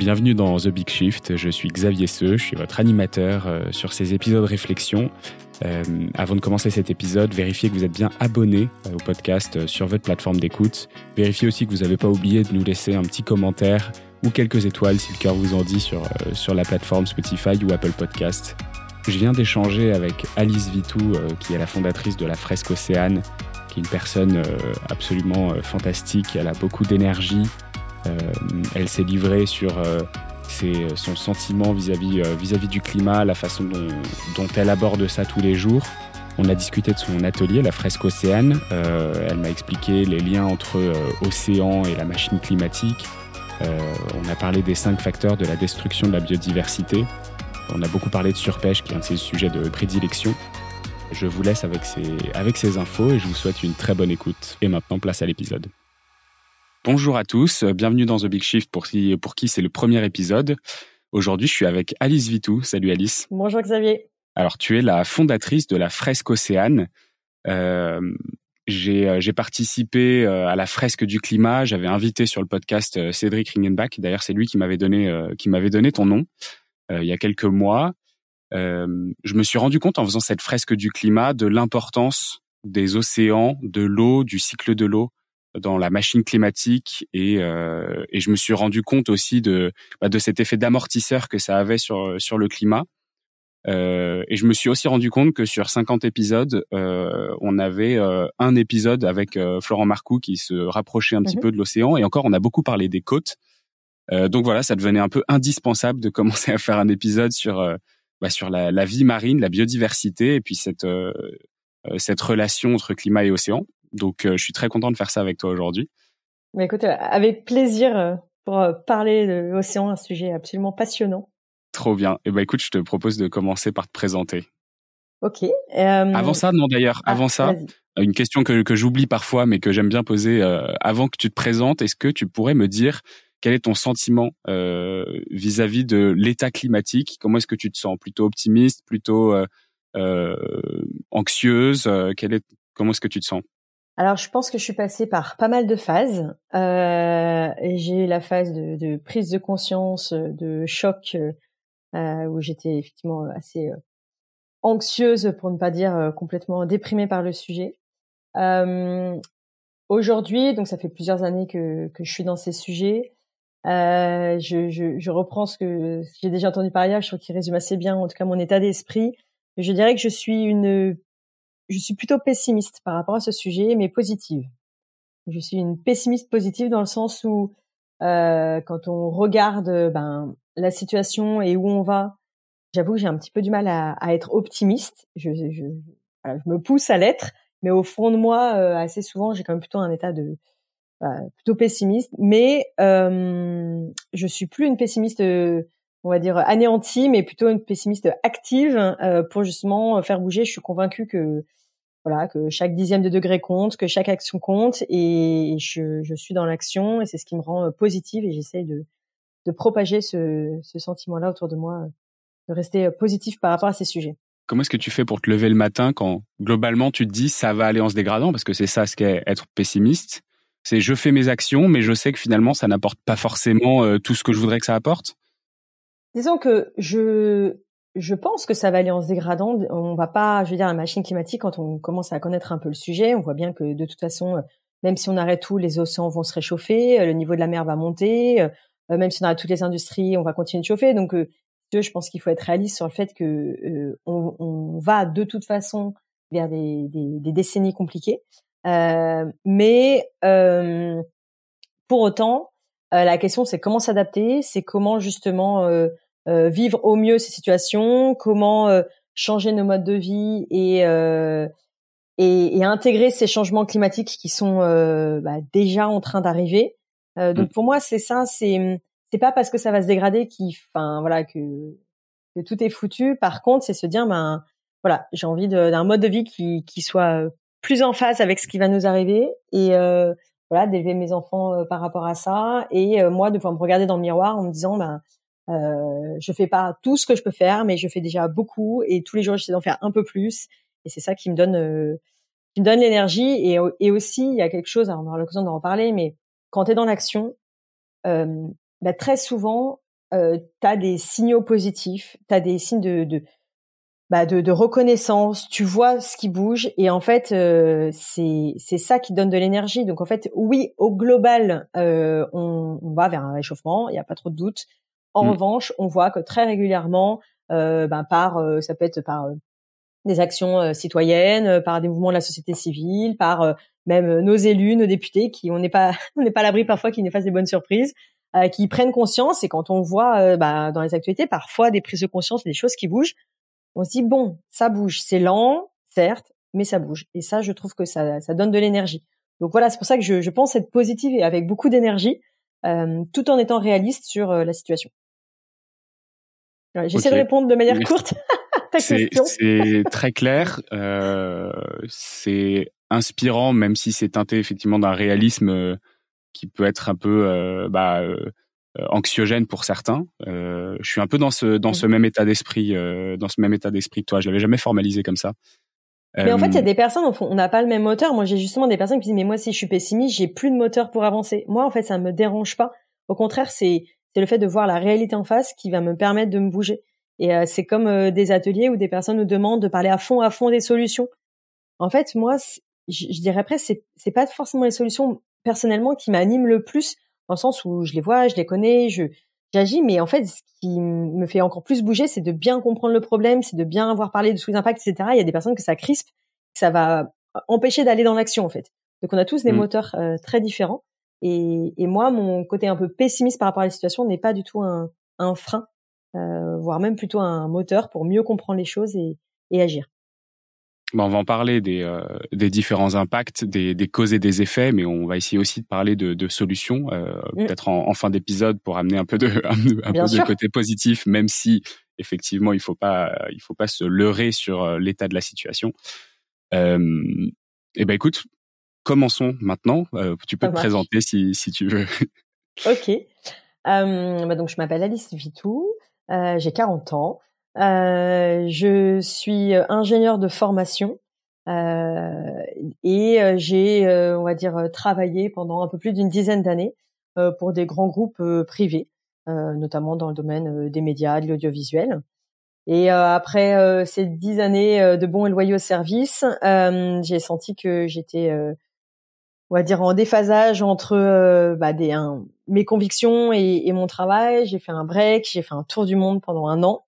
Bienvenue dans The Big Shift, je suis Xavier Seux, je suis votre animateur euh, sur ces épisodes réflexion. Euh, avant de commencer cet épisode, vérifiez que vous êtes bien abonné euh, au podcast sur votre plateforme d'écoute. Vérifiez aussi que vous n'avez pas oublié de nous laisser un petit commentaire ou quelques étoiles si le cœur vous en dit sur, sur la plateforme Spotify ou Apple Podcast. Je viens d'échanger avec Alice Vitou, qui est la fondatrice de la Fresque Océane, qui est une personne absolument fantastique, elle a beaucoup d'énergie, elle s'est livrée sur euh, son sentiment vis-à-vis euh, vis-à-vis du climat, la façon dont, elle aborde ça tous les jours. On a discuté de son atelier, la fresque Océane. elle m'a expliqué les liens entre océan et la machine climatique. on a parlé des cinq facteurs de la destruction de la biodiversité. On a beaucoup parlé de surpêche, qui est un de ses sujets de prédilection. Je vous laisse avec avec ces infos et je vous souhaite une très bonne écoute. Et maintenant, place à l'épisode. Bonjour à tous, bienvenue dans The Big Shift pour qui, pour qui c'est le premier épisode. Aujourd'hui, je suis avec Alice Vitou. Salut Alice. Bonjour Xavier. Alors, tu es la fondatrice de la fresque Océane. Euh, j'ai, euh, j'ai participé euh, à la fresque du climat. J'avais invité sur le podcast euh, Cédric Ringenbach. D'ailleurs, c'est lui qui m'avait donné, qui m'avait donné ton nom il y a quelques mois. je me suis rendu compte en faisant cette fresque du climat de l'importance des océans, de l'eau, du cycle de l'eau dans la machine climatique et, euh, et je me suis rendu compte aussi de, bah, de cet effet d'amortisseur que ça avait sur, sur le climat. Euh, et je me suis aussi rendu compte que sur 50 épisodes, euh, on avait euh, un épisode avec euh, Florent Marcoux qui se rapprochait un petit mmh peu de l'océan. Et encore, on a beaucoup parlé des côtes. Euh, donc voilà, ça devenait un peu indispensable de commencer à faire un épisode sur, bah, sur la, la, vie marine, la biodiversité et puis cette, cette relation entre climat et océan. Donc, euh, je suis très content de faire ça avec toi aujourd'hui. Mais écoute, euh, avec plaisir euh, pour parler de l'océan, un sujet absolument passionnant. Trop bien. Et eh ben écoute, je te propose de commencer par te présenter. Ok. Avant ça, non d'ailleurs, ah, avant ça, une question que, que j'oublie parfois, mais que j'aime bien poser avant que tu te présentes. Est-ce que tu pourrais me dire quel est ton sentiment vis-à-vis de l'état climatique? Comment est-ce que tu te sens? Plutôt optimiste, plutôt anxieuse Quel est Comment est-ce que tu te sens? Alors, je pense que je suis passée par pas mal de phases. Euh, j'ai eu la phase de, de, prise de conscience, de choc, euh, où j'étais effectivement assez euh, anxieuse, pour ne pas dire euh, complètement déprimée par le sujet. Euh, Aujourd'hui, donc ça fait plusieurs années que, que je suis dans ces sujets. Euh, je, je, je, reprends ce que j'ai déjà entendu par ailleurs, je trouve qu'il résume assez bien, en tout cas, mon état d'esprit. Je dirais que je suis une je suis plutôt pessimiste par rapport à ce sujet, mais positive. Je suis une pessimiste positive dans le sens où euh, quand on regarde ben, la situation et où on va, j'avoue que j'ai un petit peu du mal à, être optimiste. Je, je, je, me pousse à l'être, mais au fond de moi, euh, assez souvent, j'ai quand même plutôt un état de plutôt pessimiste. Mais euh, je suis plus une pessimiste on va dire anéantie, mais plutôt une pessimiste active euh, pour justement faire bouger. Je suis convaincue que voilà que chaque dixième de degré compte, que chaque action compte, et je, je suis dans l'action et c'est ce qui me rend euh, positive et j'essaye de, de propager ce, ce sentiment-là autour de moi, de rester euh, positif par rapport à ces sujets. Comment est-ce que tu fais pour te lever le matin quand globalement tu te dis ça va aller en se dégradant? Parce que c'est ça ce qu'est être pessimiste. C'est je fais mes actions mais je sais que finalement ça n'apporte pas forcément euh, tout ce que je voudrais que ça apporte? Disons que je je pense que ça va aller en se dégradant. On va pas, je veux dire, la machine climatique, quand on commence à connaître un peu le sujet, on voit bien que de toute façon, euh, même si on arrête tout, les océans vont se réchauffer, euh, le niveau de la mer va monter, euh, même si on arrête toutes les industries, on va continuer de chauffer. Donc, je pense qu'il faut être réaliste sur le fait que on, on, va de toute façon vers des, des, des décennies compliquées. mais pour autant, la question c'est comment s'adapter, c'est comment justement euh, vivre au mieux ces situations, comment euh, changer nos modes de vie et, euh, et, et, intégrer ces changements climatiques qui sont bah, déjà en train d'arriver. donc mmh. pour moi, c'est ça, c'est c'est pas parce que ça va se dégrader qui, enfin voilà, que, que tout est foutu. Par contre, c'est se dire, ben voilà, j'ai envie d'un mode de vie qui, qui soit plus en phase avec ce qui va nous arriver et euh, voilà, d'élever mes enfants par rapport à ça et moi de pouvoir me regarder dans le miroir en me disant, ben euh, je fais pas tout ce que je peux faire, mais je fais déjà beaucoup et tous les jours j'essaie d'en faire un peu plus. Et c'est ça qui me donne, euh, qui me donne l'énergie. Et, et aussi, il y a quelque chose, on aura l'occasion d'en reparler, mais quand tu es dans l'action, euh, bah, très souvent, euh, tu as des signaux positifs, tu as des signes de, de, bah de, de, reconnaissance, tu vois ce qui bouge et en fait euh, c'est c'est ça qui donne de l'énergie. Donc en fait oui au global euh, on, on, va vers un réchauffement, il n'y a pas trop de doute. En mmh. revanche on voit que très régulièrement euh, ben par euh, ça peut être par euh, des actions citoyennes, par des mouvements de la société civile, par même nos élus, nos députés qui on n'est pas on n'est pas à l'abri parfois qu'ils nous fassent des bonnes surprises. Euh, qui prennent conscience et quand on voit euh, bah, dans les actualités parfois des prises de conscience, des choses qui bougent, on se dit bon, ça bouge, c'est lent, certes, mais ça bouge. Et ça, je trouve que ça, ça donne de l'énergie. Donc voilà, c'est pour ça que je, je, pense être positive et avec beaucoup d'énergie, euh, tout en étant réaliste sur la situation. J'essaie de répondre de manière courte à ta question. C'est très clair. Euh, c'est inspirant, même si c'est teinté effectivement d'un réalisme qui peut être un peu euh, bah, euh, anxiogène pour certains. Euh, je suis un peu dans ce dans ce même état d'esprit, dans ce même état d'esprit que toi. Je l'avais jamais formalisé comme ça. Mais en fait, il y a des personnes, on n'a pas le même moteur. Moi, j'ai justement des personnes qui disent, mais moi, si je suis pessimiste, j'ai plus de moteur pour avancer. Moi, en fait, ça me dérange pas. Au contraire, c'est c'est le fait de voir la réalité en face qui va me permettre de me bouger. Et c'est comme des ateliers où des personnes nous demandent de parler à fond, à fond des solutions. En fait, moi, je, dirais presque, c'est c'est pas forcément les solutions personnellement qui m'anime le plus dans le sens où je les vois, je les connais, je j'agis, mais en fait, ce qui me fait encore plus bouger, c'est de bien comprendre le problème, c'est de bien avoir parlé de sous les impacts, etc. Il y a des personnes que ça crispe, ça va empêcher d'aller dans l'action en fait. Donc on a tous des mmh. moteurs euh, très différents. Et, et, moi, mon côté un peu pessimiste par rapport à la situation n'est pas du tout un, un frein, euh, voire même plutôt un moteur pour mieux comprendre les choses et, et agir on va en parler des, euh, des différents impacts, des, des, causes et des effets, mais on va essayer aussi de parler de, de solutions, euh, mm. peut-être en, en, fin d'épisode pour amener un peu de, un, peu de côté positif, même si effectivement il faut pas il faut pas se leurrer sur euh, l'état de la situation. Euh, eh ben écoute, commençons maintenant. Euh, tu peux te présenter si, si tu veux. ok. Bah donc je m'appelle Alice Vitou, j'ai 40 ans. Euh, je suis euh, ingénieur de formation euh, et euh, j'ai, on va dire, travaillé pendant un peu plus d'une dizaine d'années pour des grands groupes privés, notamment dans le domaine des médias, de l'audiovisuel. Et après ces dix années de bons et loyaux services, j'ai senti que j'étais, on va dire, en déphasage entre bah, des, mes convictions et, et mon travail. J'ai fait un break, j'ai fait un tour du monde pendant un an.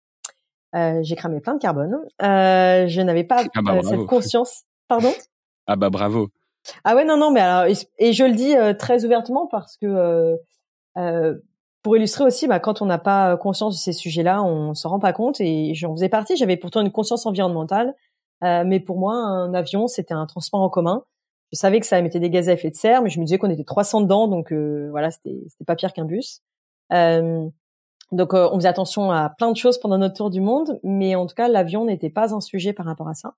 Euh, j'ai cramé plein de carbone. Euh, je n'avais pas ah bah, euh, cette conscience. Pardon? Ah bah bravo. Ah ouais non non mais alors et, je le dis très ouvertement parce que pour illustrer aussi, bah, quand on n'a pas conscience de ces sujets-là, on s'en rend pas compte. Et j'en faisais partie. J'avais pourtant une conscience environnementale, mais pour moi, un avion, c'était un transport en commun. Je savais que ça émettait des gaz à effet de serre, mais je me disais qu'on était 300 dedans, donc voilà, c'était c'était pas pire qu'un bus. Euh, donc euh, on faisait attention à plein de choses pendant notre tour du monde, mais en tout cas l'avion n'était pas un sujet par rapport à ça.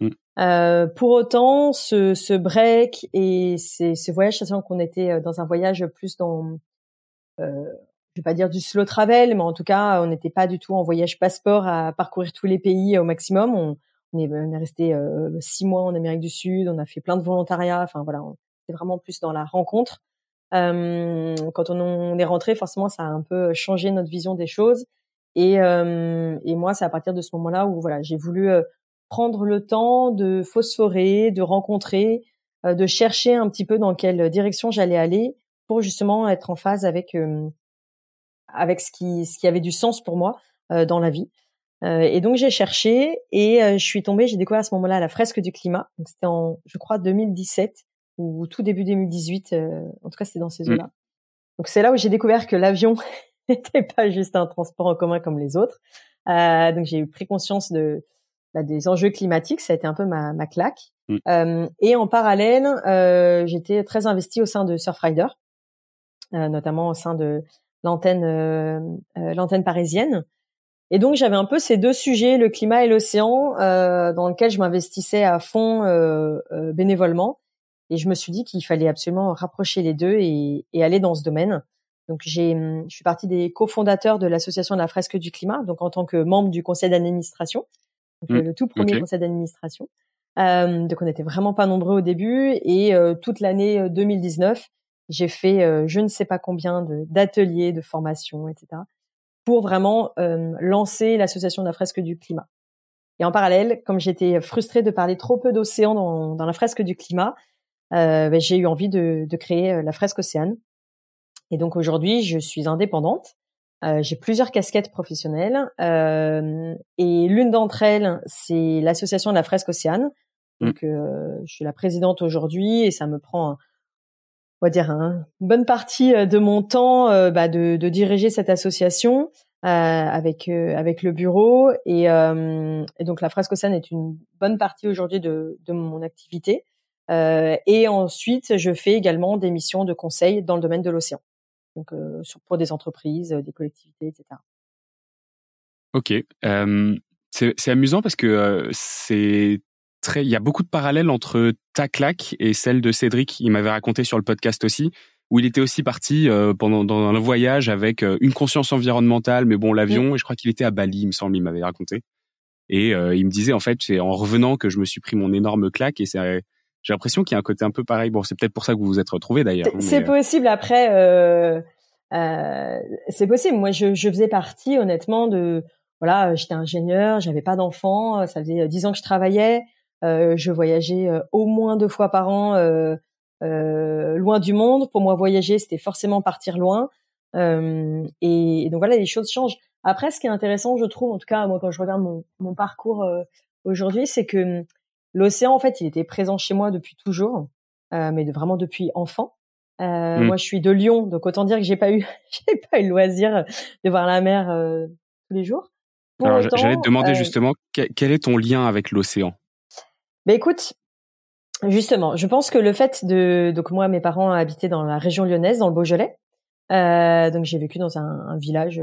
Mm. Euh, pour autant, ce, ce break et ces, ce voyage, sachant qu'on était euh, dans un voyage plus dans, euh, je vais pas dire du slow travel, mais en tout cas, on n'était pas du tout en voyage passeport à parcourir tous les pays au maximum. On, on est, on est resté euh, six mois en Amérique du Sud, on a fait plein de volontariat. Enfin voilà, on était vraiment plus dans la rencontre. Euh, quand on, est rentré, forcément, ça a un peu changé notre vision des choses. Et, euh, et moi, c'est à partir de ce moment-là où voilà, j'ai voulu euh, prendre le temps de phosphorer, de rencontrer, de chercher un petit peu dans quelle direction j'allais aller pour justement être en phase avec avec ce qui ce qui avait du sens pour moi dans la vie. Et donc j'ai cherché et je suis tombée, j'ai découvert à ce moment-là la fresque du climat. Donc c'était en je crois 2017 ou tout début 2018. Euh, en tout cas, c'était dans ces mmh. eaux-là. Donc c'est là où j'ai découvert que l'avion n'était pas juste un transport en commun comme les autres. Euh, donc j'ai eu pris conscience de bah, des enjeux climatiques. Ça a été un peu ma, ma claque. Mmh. Euh, et en parallèle, euh, j'étais très investie au sein de Surfrider, euh, notamment au sein de l'antenne euh, l'antenne parisienne. Et donc j'avais un peu ces deux sujets, le climat et l'océan, dans lequel je m'investissais à fond bénévolement. Et je me suis dit qu'il fallait absolument rapprocher les deux et, et aller dans ce domaine. Donc j'ai, je suis partie des cofondateurs de l'association de la fresque du climat, donc en tant que membre du conseil d'administration, mmh. le tout premier conseil d'administration. Euh, donc on n'était vraiment pas nombreux au début et euh, toute l'année 2019, euh, j'ai fait euh, je ne sais pas combien de d'ateliers, de formations, etc. pour vraiment lancer l'association de la fresque du climat. Et en parallèle, comme j'étais frustrée de parler trop peu d'océan dans, dans, la fresque du climat, ben, j'ai eu envie de, de créer la fresque Océane. Et donc aujourd'hui, je suis indépendante. Euh, j'ai plusieurs casquettes professionnelles euh, et l'une d'entre elles, c'est l'association de la fresque Océane. Mmh. Donc, euh, je suis la présidente aujourd'hui et ça me prend, on va dire, une bonne partie euh, de mon temps euh, bah, de, de, diriger cette association avec avec le bureau et, et, donc la fresque Océane est une bonne partie aujourd'hui de, de mon activité. et ensuite, je fais également des missions de conseil dans le domaine de l'océan donc euh, pour des entreprises, des collectivités, etc. Ok, c'est amusant parce que c'est très, il y a beaucoup de parallèles entre ta claque et celle de Cédric. Il m'avait raconté sur le podcast aussi, où il était aussi parti pendant dans un voyage avec une conscience environnementale, mais bon l'avion. Et je crois qu'il était à Bali, il me semble, il m'avait raconté. Et il me disait en fait, c'est en revenant que je me suis pris mon énorme claque et c'est j'ai l'impression qu'il y a un côté un peu pareil. Bon, c'est peut-être pour ça que vous vous êtes retrouvés d'ailleurs. C'est euh, possible. Après, euh, euh, c'est possible. Moi, je, je, faisais partie, honnêtement, de voilà, j'étais ingénieur, j'avais pas d'enfant, ça faisait dix ans que je travaillais, euh, je voyageais au moins deux fois par an loin du monde. Pour moi, voyager, c'était forcément partir loin. Et, et, donc voilà, les choses changent. Après, ce qui est intéressant, je trouve, en tout cas, moi, quand je regarde mon, mon parcours aujourd'hui, c'est que L'océan, en fait, il était présent chez moi depuis toujours, euh, mais vraiment depuis enfant. Euh, mmh. Moi, je suis de Lyon, donc autant dire que j'ai pas eu, j'ai pas eu le loisir de voir la mer euh, tous les jours. Alors, j'allais te demander justement quel est ton lien avec l'océan? Ben écoute, justement, je pense que le fait de, donc moi, mes parents habitaient dans la région lyonnaise, dans le Beaujolais. donc j'ai vécu dans un, un village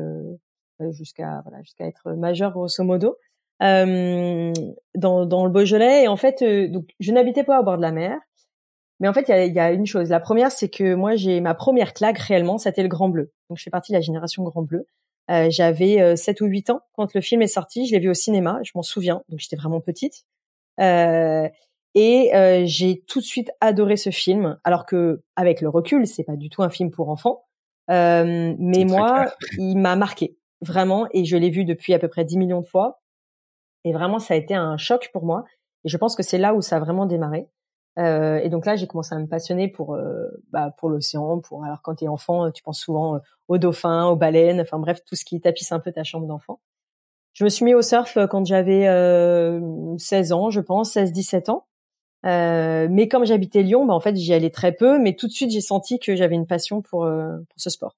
jusqu'à voilà, jusqu'à être majeur grosso modo euh, dans, dans le Beaujolais. Et en fait, euh, donc je n'habitais pas au bord de la mer. Mais en fait, il y a, y a, une chose. La première, c'est que moi, j'ai ma première claque réellement, c'était le Grand Bleu. Donc, je fais partie de la génération Grand Bleu. Euh, J'avais 7 euh, ou 8 ans quand le film est sorti. Je l'ai vu au cinéma, je m'en souviens. Donc, j'étais vraiment petite. Euh, et euh, j'ai tout de suite adoré ce film, alors que avec le recul, c'est pas du tout un film pour enfants. mais moi, il m'a marqué vraiment, et je l'ai vu depuis à peu près 10 millions de fois. Et vraiment, ça a été un choc pour moi. Et je pense que c'est là où ça a vraiment démarré. Euh, et donc là, j'ai commencé à me passionner pour euh, bah, pour l'océan. Pour alors quand t'es enfant, tu penses souvent euh, aux dauphins, aux baleines, enfin bref, tout ce qui tapisse un peu ta chambre d'enfant. Je me suis mis au surf quand j'avais 16 ans, je pense, 16-17 ans. mais comme j'habitais Lyon, bah, en fait, j'y allais très peu. Mais tout de suite, j'ai senti que j'avais une passion pour pour ce sport.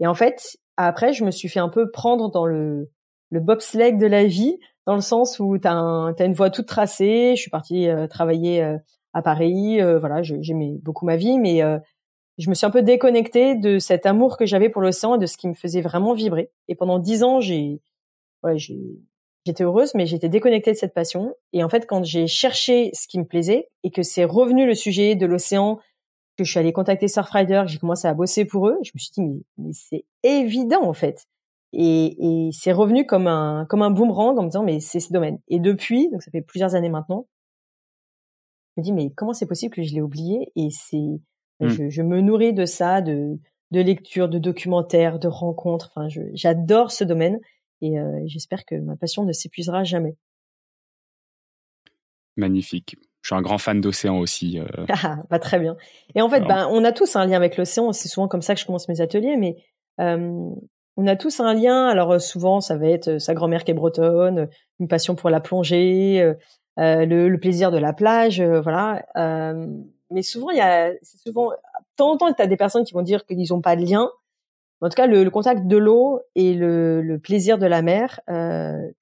Et en fait, après, je me suis fait un peu prendre dans le le bobsleigh de la vie dans le sens où tu as, as, une voie toute tracée. Je suis partie euh, travailler euh, à Paris. Euh, voilà, j'aimais beaucoup ma vie, mais je me suis un peu déconnectée de cet amour que j'avais pour l'océan et de ce qui me faisait vraiment vibrer. Et pendant dix ans, j'ai, ouais, j'étais heureuse, mais j'étais déconnectée de cette passion. Et en fait, quand j'ai cherché ce qui me plaisait et que c'est revenu le sujet de l'océan, que je suis allée contacter Surfrider, que j'ai commencé à bosser pour eux, je me suis dit mais, mais c'est évident en fait. Et, et c'est revenu comme un comme un boomerang en me disant mais c'est ce domaine. Et depuis, donc ça fait plusieurs années maintenant, je me dis mais comment c'est possible que je l'ai oublié Et c'est mmh. je, je, me nourris de ça, de de lectures, de documentaires, de rencontres. Enfin, j'adore ce domaine et euh, j'espère que ma passion ne s'épuisera jamais. Magnifique. Je suis un grand fan d'océan aussi. Euh... Ah, bah, très bien. Et en fait, ben, on a tous un lien avec l'océan. C'est souvent comme ça que je commence mes ateliers, mais euh, on a tous un lien. Alors euh, souvent, ça va être euh, sa grand-mère qui est bretonne, euh, une passion pour la plongée, le, plaisir de la plage, voilà. mais souvent, il y a, c'est souvent, de temps en temps, tu as des personnes qui vont dire qu'ils n'ont pas de lien. En tout cas, le, contact de l'eau et le, plaisir de la mer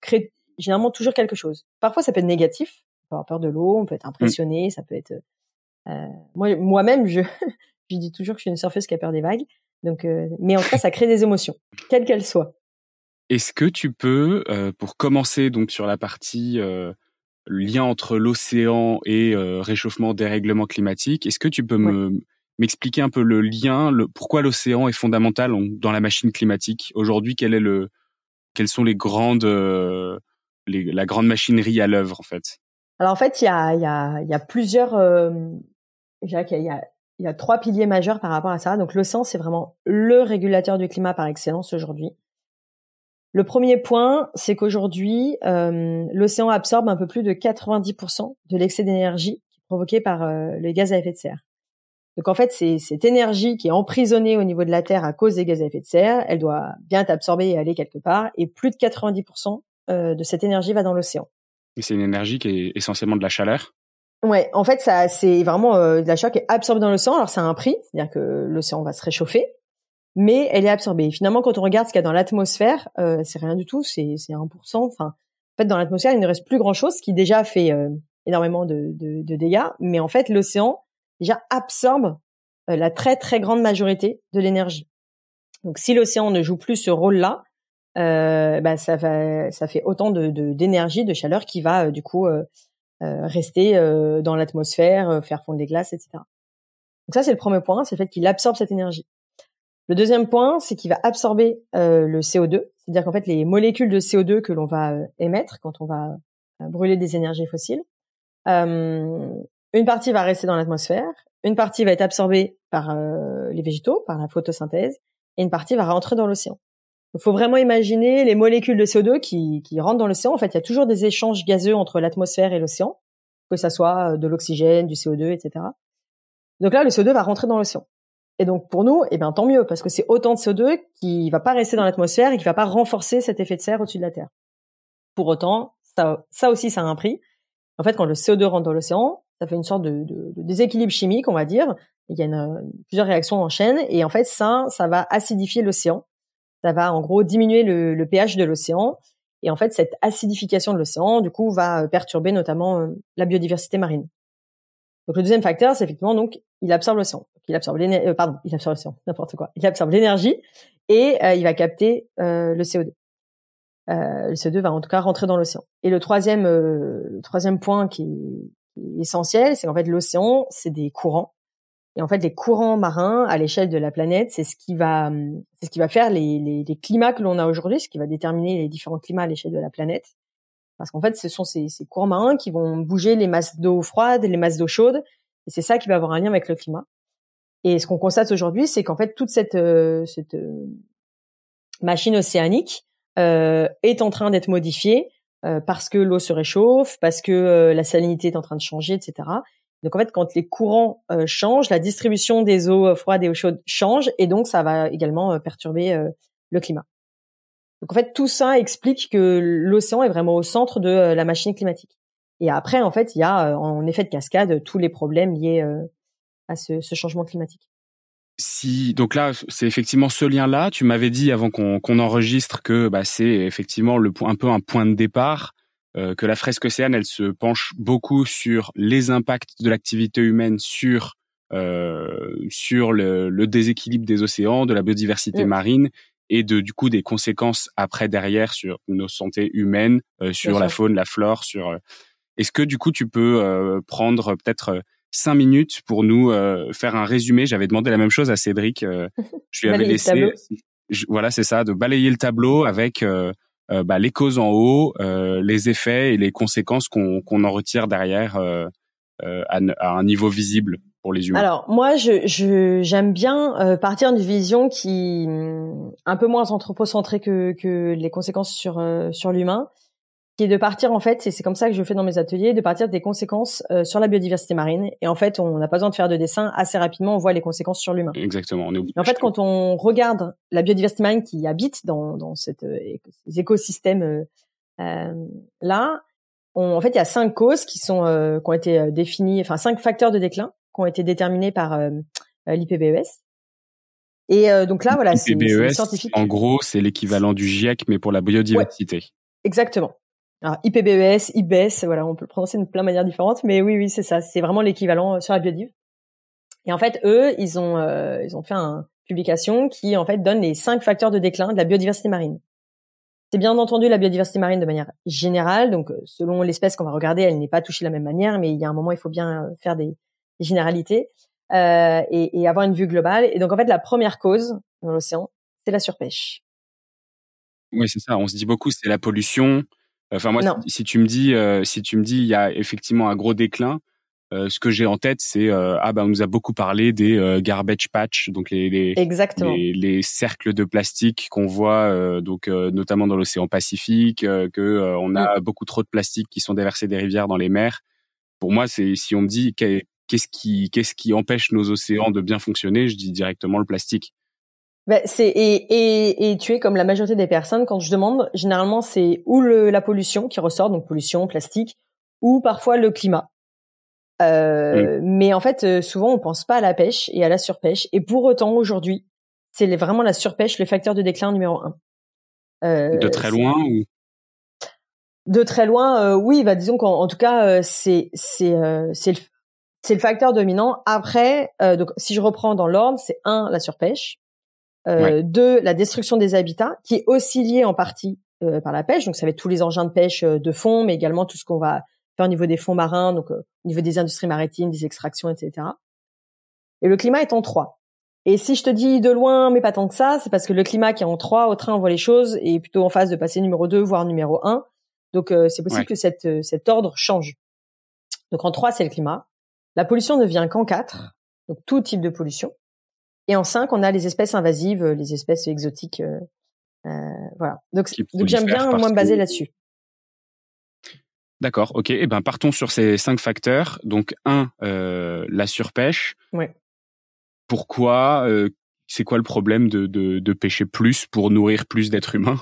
crée généralement toujours quelque chose. Parfois, ça peut être négatif. On peut avoir peur de l'eau, on peut être impressionné, ça peut être. moi, moi-même, je, je dis toujours que je suis une surfeuse qui a peur des vagues. Donc, euh, mais en tout cas, ça crée des émotions, quelles qu'elles soient. Est-ce que tu peux, euh, pour commencer donc sur la partie euh, lien entre l'océan et réchauffement, dérèglement climatique, est-ce que tu peux me m'expliquer un peu le lien, le, pourquoi l'océan est fondamental dans la machine climatique? Aujourd'hui Quel est le, quelles sont les grandes, les, la grande machinerie à l'œuvre en fait? Alors en fait, il y a, y a, y a plusieurs, il y a, il y a il y a trois piliers majeurs par rapport à ça. Donc l'océan, c'est vraiment le régulateur du climat par excellence aujourd'hui. Le premier point, c'est qu'aujourd'hui, euh, l'océan absorbe un peu plus de 90% de l'excès d'énergie provoqué par euh, les gaz à effet de serre. Donc en fait, c'est cette énergie qui est emprisonnée au niveau de la Terre à cause des gaz à effet de serre, elle doit bien être absorbée et aller quelque part, et plus de 90% euh, de cette énergie va dans l'océan. Et c'est une énergie qui est essentiellement de la chaleur? Ouais, en fait, ça, c'est vraiment euh, de la chaleur qui est absorbée dans l'océan. Alors, c'est un prix, c'est-à-dire que l'océan va se réchauffer, mais elle est absorbée. finalement, quand on regarde ce qu'il y a dans l'atmosphère, euh, c'est rien du tout, c'est c'est 1%. Enfin, en fait, dans l'atmosphère, il ne reste plus grand-chose, ce qui déjà fait euh, énormément de, de, de, dégâts. Mais en fait, l'océan déjà absorbe euh, la très très grande majorité de l'énergie. Donc, si l'océan ne joue plus ce rôle-là, euh, bah, ça, fait autant d'énergie, de, chaleur qui va du coup rester dans l'atmosphère, faire fondre les glaces, etc. Donc ça, c'est le premier point, c'est le fait qu'il absorbe cette énergie. Le deuxième point, c'est qu'il va absorber euh, le CO2, c'est-à-dire qu'en fait les molécules de CO2 que l'on va euh, émettre quand on va euh, brûler des énergies fossiles, une partie va rester dans l'atmosphère, une partie va être absorbée par les végétaux, par la photosynthèse, et une partie va rentrer dans l'océan. Il faut vraiment imaginer les molécules de CO2 qui, rentrent dans l'océan. En fait, il y a toujours des échanges gazeux entre l'atmosphère et l'océan, que ça soit de l'oxygène, du CO2, etc. Donc là, le CO2 va rentrer dans l'océan. Et donc pour nous, eh bien tant mieux parce que c'est autant de CO2 qui va pas rester dans l'atmosphère et qui va pas renforcer cet effet de serre au-dessus de la Terre. Pour autant, ça, ça aussi, ça a un prix. En fait, quand le CO2 rentre dans l'océan, ça fait une sorte de, déséquilibre chimique, on va dire. Il y a une, plusieurs réactions en chaîne et en fait, ça, ça va acidifier l'océan. Ça va en gros diminuer le, pH de l'océan. Et en fait, cette acidification de l'océan, du coup, va perturber notamment euh, la biodiversité marine. Donc le deuxième facteur, c'est effectivement donc il absorbe l'océan. Il absorbe l'énergie, euh, pardon, il absorbe l'océan, n'importe quoi. Il absorbe l'énergie et euh, il va capter euh, le CO2. le CO2 va en tout cas rentrer dans l'océan. Et le troisième, le troisième point qui essentiel, c'est qu'en fait l'océan, c'est des courants. Et en fait, les courants marins à l'échelle de la planète, c'est ce qui va, c'est ce qui va faire les, les, climats que l'on a aujourd'hui, ce qui va déterminer les différents climats à l'échelle de la planète. Parce qu'en fait, ce sont ces, courants marins qui vont bouger les masses d'eau froide les masses d'eau chaude. Et c'est ça qui va avoir un lien avec le climat. Et ce qu'on constate aujourd'hui, c'est qu'en fait, toute cette, euh, cette euh, machine océanique euh, est en train d'être modifiée euh, parce que l'eau se réchauffe, parce que la salinité est en train de changer, etc. Donc en fait, quand les courants changent, la distribution des eaux froides et eaux chaudes change, et donc ça va également perturber le climat. Donc en fait, tout ça explique que l'océan est vraiment au centre de euh, la machine climatique. Et après, en fait, il y a euh, en effet de cascade tous les problèmes liés euh, à ce, changement climatique. Si donc là, c'est effectivement ce lien-là. Tu m'avais dit avant qu'on enregistre que bah, c'est effectivement le un peu un point de départ, que la fresque océane, elle se penche beaucoup sur les impacts de l'activité humaine sur sur le, déséquilibre des océans, de la biodiversité marine et de du coup des conséquences après derrière sur nos santé humaines, euh, sur la faune, la flore, sur. Euh, est-ce que du coup tu peux euh, prendre peut-être cinq minutes pour nous faire un résumé J'avais demandé la même chose à Cédric. je lui avais laissé. voilà, c'est ça, de balayer le tableau avec bah, les causes en haut, les effets et les conséquences qu'on qu'on en retire derrière à, à un niveau visible les humains Alors moi, je j'aime bien euh, partir d'une vision qui mm, un peu moins anthropocentrée que, que les conséquences sur euh, sur l'humain, qui est de partir en fait, et c'est comme ça que je fais dans mes ateliers, de partir des conséquences euh, sur la biodiversité marine. Et en fait, on n'a pas besoin de faire de dessin, assez rapidement, on voit les conséquences sur l'humain. Exactement. On est en fait, quand on regarde la biodiversité marine qui habite dans dans cette, ces écosystèmes là, en fait, il y a cinq causes qui sont qui ont été définies, enfin cinq facteurs de déclin qui ont été déterminés par euh, euh, l'IPBES. Et euh, donc là, voilà, c'est scientifique. En gros, c'est l'équivalent du GIEC, mais pour la biodiversité. exactement. Alors IPBES, IBES, voilà, on peut le prononcer de plein de manières différentes, mais oui, oui, c'est ça. C'est vraiment l'équivalent sur la biodive. Et en fait, eux, ils ont, ils ont fait une publication qui en fait donne les cinq facteurs de déclin de la biodiversité marine. C'est bien entendu la biodiversité marine de manière générale, donc selon l'espèce qu'on va regarder, elle n'est pas touchée de la même manière, mais il y a un moment, il faut bien faire des, généralités euh, et, avoir une vue globale. Et donc en fait, la première cause dans l'océan, c'est la surpêche. Oui, c'est ça. On se dit beaucoup, c'est la pollution. Enfin moi, si, tu me dis, euh, si tu me dis, il y a effectivement un gros déclin. euh, ce que j'ai en tête, c'est euh, ah ben on nous a beaucoup parlé des euh, garbage patch, donc les les, les, les cercles de plastique qu'on voit donc notamment dans l'océan Pacifique, que on a mm. beaucoup trop de plastique qui sont déversés des rivières dans les mers. Pour moi, c'est si on me dit qu'est-ce qui qu'est-ce qui empêche nos océans de bien fonctionner, je dis directement le plastique. Ben, c'est et, et, et tu es comme la majorité des personnes quand je demande généralement c'est ou le, la pollution qui ressort donc pollution plastique ou parfois le climat euh, mais en fait, euh, souvent, on pense pas à la pêche et à la surpêche. Et pour autant, aujourd'hui, c'est vraiment la surpêche le facteur de déclin numéro un. Euh, de très loin ou? De très loin, oui. Bah, disons qu'en tout cas, c'est c'est c'est le c'est le facteur dominant. Après, donc si je reprends dans l'ordre, c'est un la surpêche, deux la destruction des habitats, qui est aussi liée en partie par la pêche. Donc ça va être tous les engins de pêche de fond, mais également tout ce qu'on va au niveau des fonds marins, donc euh, au niveau des industries maritimes, des extractions, etc. Et le climat est en 3. Et si je te dis de loin, mais pas tant que ça, c'est parce que le climat qui est en 3, au train, on voit les choses, est plutôt en phase de passer numéro 2, voire numéro 1. Donc euh, c'est possible que cette, euh, cet ordre change. Donc en 3, c'est le climat. La pollution ne vient qu'en 4, donc tout type de pollution. Et en 5, on a les espèces invasives, les espèces exotiques. Euh, voilà. Donc, donc j'aime bien moi me baser là-dessus. D'accord, ok. Eh ben partons sur ces cinq facteurs. Donc un, euh, la surpêche. Ouais. Pourquoi euh, C'est quoi le problème de, de, de, pêcher plus pour nourrir plus d'êtres humains?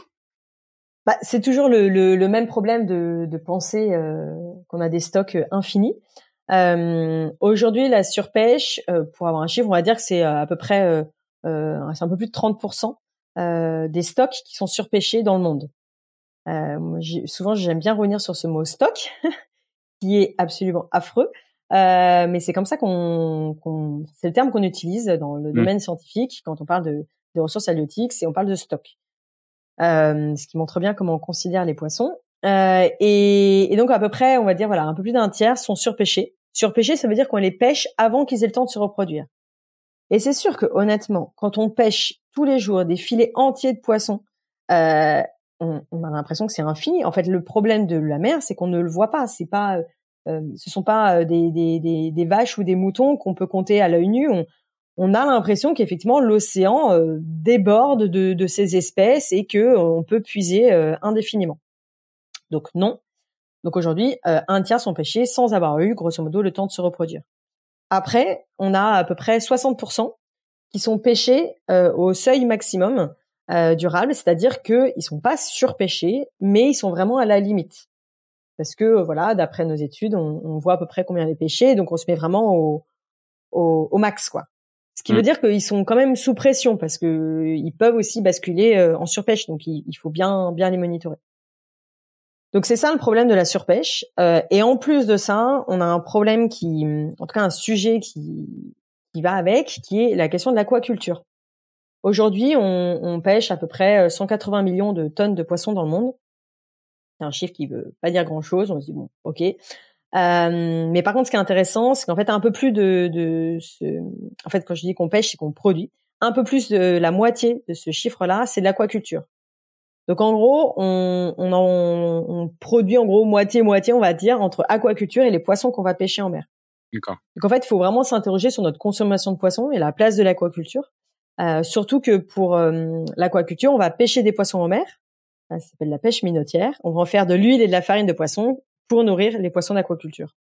Bah, c'est toujours le, le, le, même problème de, de penser euh, qu'on a des stocks infinis. Euh, Aujourd'hui, la surpêche, euh, pour avoir un chiffre, on va dire que c'est à peu près, c'est un peu plus de 30% des stocks qui sont surpêchés dans le monde. Euh, souvent, j'aime bien revenir sur ce mot stock, qui est absolument affreux. Euh, mais c'est comme ça qu'on, qu'on c'est le terme qu'on utilise dans le mmh. domaine scientifique quand on parle de, de ressources halieutiques, c'est on parle de stock. Euh, ce qui montre bien comment on considère les poissons. Euh, et, et, donc à peu près, on va dire voilà, un peu plus d'un tiers sont surpêchés. Surpêchés, ça veut dire qu'on les pêche avant qu'ils aient le temps de se reproduire. Et c'est sûr que honnêtement, quand on pêche tous les jours des filets entiers de poissons, euh, on, on a l'impression que c'est infini. En fait, le problème de la mer, c'est qu'on ne le voit pas. C'est pas, euh, ce sont pas euh, des, des, des, des, vaches ou des moutons qu'on peut compter à l'œil nu. On, on a l'impression qu'effectivement l'océan euh, déborde de, de, ces espèces et que on peut puiser indéfiniment. Donc non. Donc aujourd'hui, un tiers sont pêchés sans avoir eu, grosso modo, le temps de se reproduire. Après, on a à peu près 60% qui sont pêchés au seuil maximum, euh, durable, c'est-à-dire qu'ils sont pas surpêchés, mais ils sont vraiment à la limite. Parce que voilà, d'après nos études, on, on, voit à peu près combien les pêchés, donc on se met vraiment au, au, au max, quoi. Ce qui veut mm. dire qu'ils sont quand même sous pression parce que ils peuvent aussi basculer euh, en surpêche, donc il, il, faut bien bien les monitorer. Donc c'est ça le problème de la surpêche. Euh, et en plus de ça, on a un problème qui, en tout cas un sujet qui qui va avec, qui est la question de l'aquaculture. Aujourd'hui, on, on, pêche à peu près 180 euh, millions de tonnes de poissons dans le monde. C'est un chiffre qui veut pas dire grand-chose. On se dit bon, ok. Euh, mais par contre, ce qui est intéressant, c'est qu'en fait, un peu plus de, de ce... en fait, quand je dis qu'on pêche, c'est qu'on produit. Un peu plus de la moitié de ce chiffre-là, c'est de l'aquaculture. Donc en gros, on, on, on, produit en gros moitié moitié, on va dire, entre aquaculture et les poissons qu'on va pêcher en mer. D'accord. Donc en fait, il faut vraiment s'interroger sur notre consommation de poissons et la place de l'aquaculture. Euh, surtout que pour euh, l'aquaculture, on va pêcher des poissons en mer. Ça s'appelle la pêche minotière. On va en faire de l'huile et de la farine de poisson pour nourrir les poissons d'aquaculture.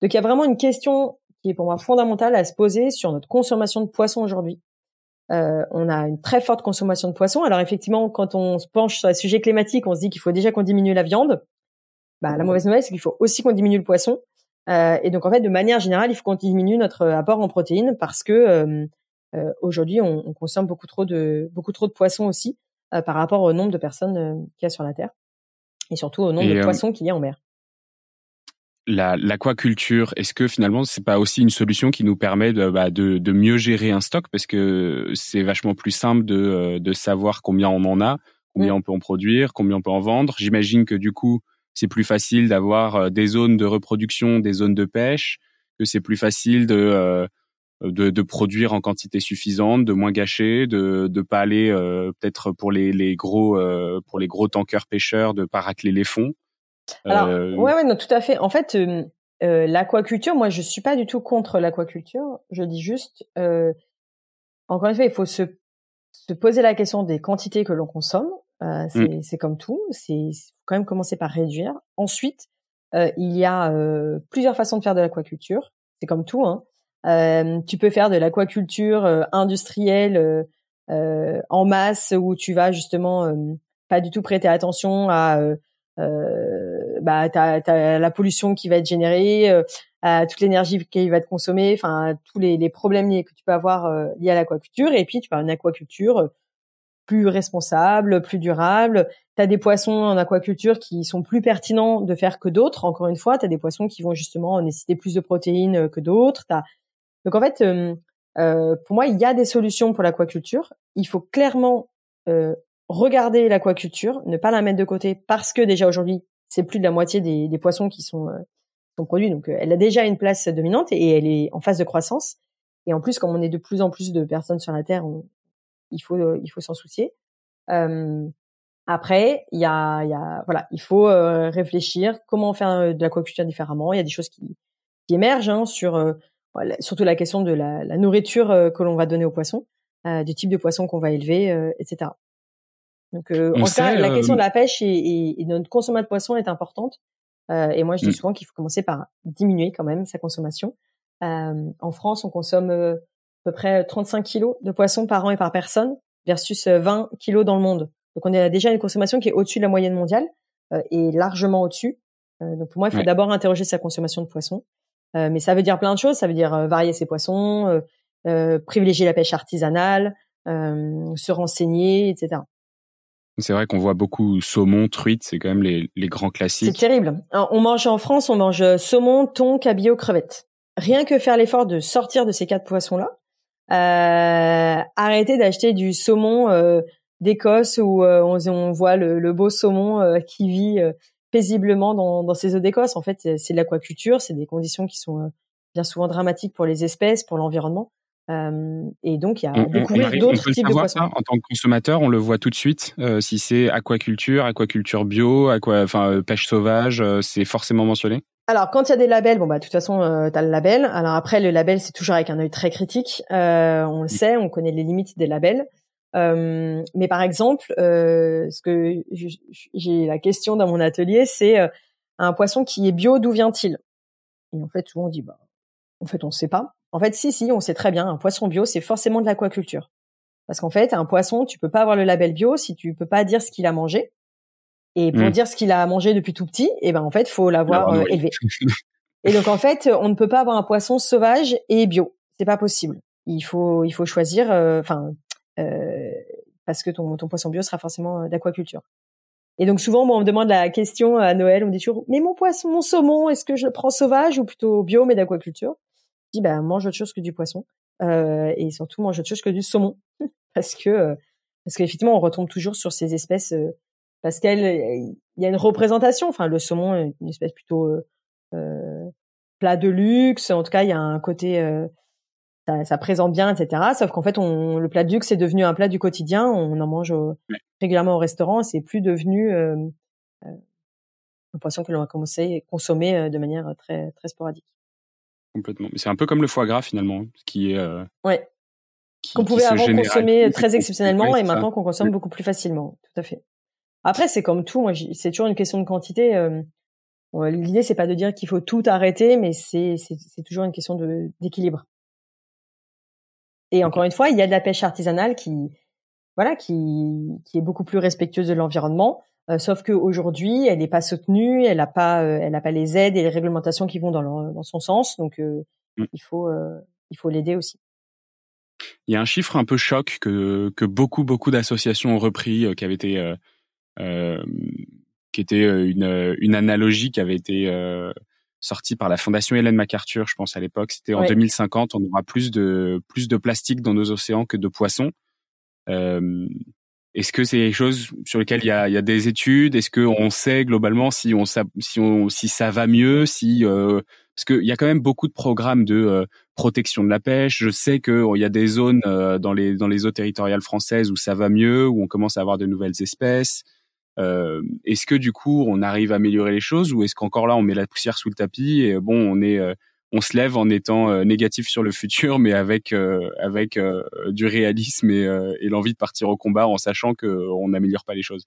Donc il y a vraiment une question qui est pour moi fondamentale à se poser sur notre consommation de poissons aujourd'hui. Euh, on a une très forte consommation de poissons. Alors effectivement, quand on se penche sur les sujets climatiques, on se dit qu'il faut déjà qu'on diminue la viande. Bah, la mauvaise nouvelle, c'est qu'il faut aussi qu'on diminue le poisson. Euh, et donc en fait, de manière générale, il faut qu'on diminue notre apport en protéines parce que euh, aujourd'hui, on, on, consomme beaucoup trop de beaucoup trop de poissons aussi par rapport au nombre de personnes qu'il y a sur la Terre et surtout au nombre de poissons qu'il y a en mer l'aquaculture, est-ce que finalement c'est pas aussi une solution qui nous permet de, bah, de, de, mieux gérer un stock? Parce que c'est vachement plus simple de, de savoir combien on en a, combien on peut en produire, combien on peut en vendre. J'imagine que du coup c'est plus facile d'avoir des zones de reproduction, des zones de pêche, que c'est plus facile de de, de, produire en quantité suffisante, de moins gâcher, de ne pas aller euh, peut-être pour les, les gros euh, pour les gros tankers pêcheurs de pas racler les fonds. Alors, euh, ouais, ouais, non, tout à fait. En fait, l'aquaculture, moi, je suis pas du tout contre l'aquaculture. Je dis juste, encore une fois, il faut se, se poser la question des quantités que l'on consomme. Euh, mmh. c'est comme tout. C'est quand même commencer par réduire. Ensuite, euh, il y a euh, plusieurs façons de faire de l'aquaculture. C'est comme tout. Hein. tu peux faire de l'aquaculture industrielle en masse où tu vas justement pas du tout prêter attention à bah, la pollution qui va être générée, à toute l'énergie qui va être consommée, enfin tous les, les, problèmes que tu peux avoir liés à l'aquaculture. Et puis tu avoir une aquaculture plus responsable, plus durable. Tu as des poissons en aquaculture qui sont plus pertinents de faire que d'autres. Encore une fois, tu as des poissons qui vont justement nécessiter plus de protéines euh, que d'autres. Donc en fait, euh, euh, pour moi, il y a des solutions pour l'aquaculture. Il faut clairement euh, regarder l'aquaculture, ne pas la mettre de côté parce que déjà aujourd'hui, c'est plus de la moitié des, des poissons qui sont, sont produits. Donc elle a déjà une place dominante et elle est en phase de croissance. Et en plus, comme on est de plus en plus de personnes sur la Terre, il faut euh, faut s'en soucier. Euh, après, il y a, y a voilà, il faut euh, réfléchir comment faire de l'aquaculture différemment. Il y a des choses qui, qui émergent hein, sur surtout la question de la, la nourriture que l'on va donner aux poissons, du type de poisson qu'on va élever, etc. Donc, en tout cas, la question de la pêche et, et, de notre consommation de poissons est importante. et moi, je dis mmh. souvent qu'il faut commencer par diminuer quand même sa consommation. en France, on consomme à peu près 35 kilos de poissons par an et par personne versus 20 euh, kilos dans le monde. Donc on a déjà une consommation qui est au-dessus de la moyenne mondiale euh, et largement au-dessus. Euh, donc pour moi, il faut d'abord interroger sa consommation de poissons. mais ça veut dire plein de choses. Ça veut dire varier ses poissons, privilégier la pêche artisanale, se renseigner, etc. C'est vrai qu'on voit beaucoup saumon, truite, c'est quand même les, les grands classiques. C'est terrible. on mange en France, on mange saumon, thon, cabillaud, crevettes. Rien que faire l'effort de sortir de ces quatre poissons-là, euh, arrêter d'acheter du saumon euh, d'Écosse où euh, on, voit le, beau saumon qui vit paisiblement dans, dans ces eaux d'Écosse. En fait, c'est de l'aquaculture, c'est des conditions qui sont bien souvent dramatiques pour les espèces, pour l'environnement. Euh, et donc, il y a découvrir d'autres types de poissons. en tant que consommateur, on le voit tout de suite. Euh, si c'est aquaculture, aquaculture bio, aqua, enfin pêche sauvage, c'est forcément mentionné? Alors, quand il y a des labels, bon bah de toute façon, euh, tu as le label. Alors après, le label, c'est toujours avec un œil très critique. Euh, on le sait, on connaît les limites des labels. Euh, mais par exemple, euh, ce que j'ai la question dans mon atelier, c'est euh, un poisson qui est bio, d'où vient-il? Et en fait, souvent on dit, bah, en fait, on sait pas. En fait, si, si, on sait très bien. Un poisson bio, c'est forcément de l'aquaculture. Parce qu'en fait, un poisson, tu peux pas avoir le label bio si tu peux pas dire ce qu'il a mangé. Et pour mmh. dire ce qu'il a mangé depuis tout petit, et eh ben en fait, faut l'avoir euh, élevé. et donc en fait, on ne peut pas avoir un poisson sauvage et bio. C'est pas possible. Il faut il faut choisir euh, enfin euh, parce que ton ton poisson bio sera forcément d'aquaculture. Et donc souvent, moi, on me demande la question à Noël, on me dit toujours "Mais mon poisson, mon saumon, est-ce que je le prends sauvage ou plutôt bio mais d'aquaculture? Dis "Ben mange autre chose que du poisson et surtout mange autre chose que du saumon parce que parce qu'effectivement, on retombe toujours sur ces espèces parce qu'elle, il y a une représentation. Enfin, le saumon est une espèce plutôt euh, euh, plat de luxe. En tout cas, il y a un côté, euh, ça, ça, présente bien, etc. Sauf qu'en fait, on, le plat de luxe est devenu un plat du quotidien. On en mange régulièrement au restaurant. C'est plus devenu euh, euh, un poisson que l'on va commencer à consommer de manière très très sporadique. Complètement. Mais c'est un peu comme le foie gras finalement, qui est ouais. Qu'on pouvait avant consommer très exceptionnellement et maintenant qu'on consomme beaucoup plus facilement. Tout à fait. Après, c'est comme tout. Moi, c'est toujours une question de quantité. Euh, L'idée, c'est pas de dire qu'il faut tout arrêter, mais c'est c'est toujours une question d'équilibre. Et encore une fois, il y a de la pêche artisanale qui voilà qui qui est beaucoup plus respectueuse de l'environnement. Euh, sauf qu'aujourd'hui, elle n'est pas soutenue, elle n'a pas, euh, elle n'a pas les aides et les réglementations qui vont dans, dans son sens. Donc, euh, mm. il faut, il faut l'aider aussi. Il y a un chiffre un peu choc que que beaucoup beaucoup d'associations ont repris, qui avait été euh, qui était euh, une, euh, une analogie qui avait été sortie par la fondation Hélène MacArthur, je pense à l'époque. C'était en 2050, on aura plus de plus de plastique dans nos océans que de poissons. Euh, Est-ce que c'est quelque chose sur lequel il y a, il y a des études? Est-ce qu'on sait globalement si on si on si ça va mieux Si euh, parce qu'il y a quand même beaucoup de programmes de protection de la pêche. Je sais qu'il y a des zones dans les dans les eaux territoriales françaises où ça va mieux, où on commence à avoir de nouvelles espèces. est-ce que du coup, on arrive à améliorer les choses ou est-ce qu'encore là, on met la poussière sous le tapis et bon, on est on se lève en étant négatif sur le futur, mais avec avec du réalisme et, et l'envie de partir au combat en sachant qu'on n'améliore pas les choses.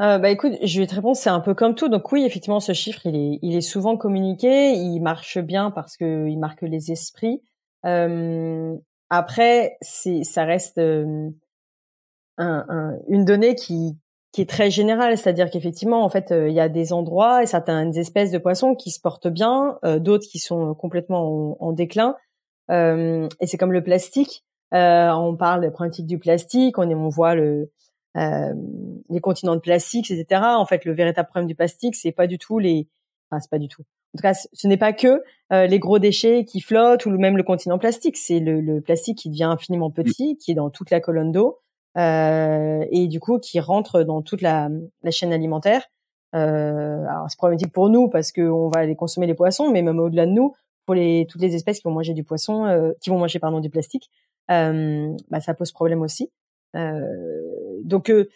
Euh, bah écoute, je vais te répondre, c'est un peu comme tout. Donc oui, effectivement, ce chiffre, il est, il est souvent communiqué, il marche bien parce que il marque les esprits. Euh, après, c'est, ça reste euh, un, une donnée qui, qui est très générale, c'est-à-dire qu'effectivement, en fait, euh, il y a des endroits et certaines espèces de poissons qui se portent bien, euh, d'autres qui sont complètement en, déclin. et c'est comme le plastique. on parle des problématiques du plastique, on, on voit le euh, les continents de plastique, etc. En fait, le véritable problème du plastique, c'est pas du tout les, enfin, c'est pas du tout. En tout cas, ce n'est pas que euh, les gros déchets qui flottent ou même le continent plastique. C'est le, plastique qui devient infiniment petit, qui est dans toute la colonne d'eau euh, et du coup qui rentre dans toute la, la chaîne alimentaire. Euh, alors c'est problématique pour nous parce qu'on va aller consommer les poissons, mais même au-delà de nous, pour les toutes les espèces qui vont manger du poisson, euh, qui vont manger pardon du plastique, euh, bah, ça pose problème aussi. Euh, donc euh,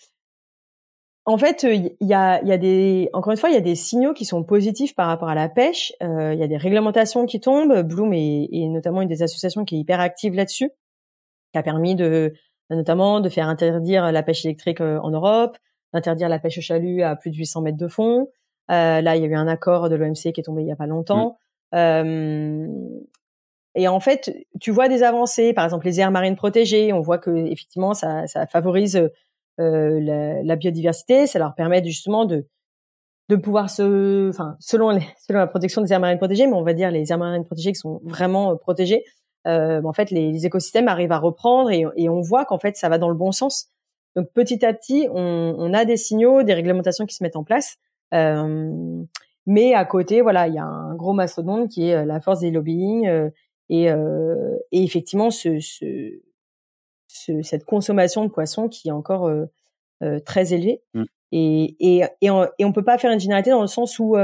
en fait, il y a, y a, des, encore une fois, il y a des signaux qui sont positifs par rapport à la pêche. Euh, il y a des réglementations qui tombent. Bloom est, est, notamment une des associations qui est hyper active là-dessus, qui a permis de, notamment, de faire interdire la pêche électrique en Europe, d'interdire la pêche au chalut à plus de 800 mètres de fond. Euh, là, il y a eu un accord de l'OMC qui est tombé il y a pas longtemps. Euh, et en fait, tu vois des avancées, par exemple les aires marines protégées, on voit que effectivement ça, ça favorise euh, la, la, biodiversité, ça leur permet justement de de pouvoir se, enfin selon les, selon la protection des aires marines protégées, mais on va dire les aires marines protégées qui sont vraiment euh, protégées, euh, en fait les, les, écosystèmes arrivent à reprendre et, et on voit qu'en fait ça va dans le bon sens. Donc petit à petit, on, on, a des signaux, des réglementations qui se mettent en place. Euh, mais à côté, voilà, il y a un gros mastodonte qui est euh, la force des lobbying, euh, et, euh, et effectivement, ce, ce, ce, cette consommation de poissons qui est encore euh, euh, très élevée. Mmh. Et, et, et, on, et on peut pas faire une généralité dans le sens où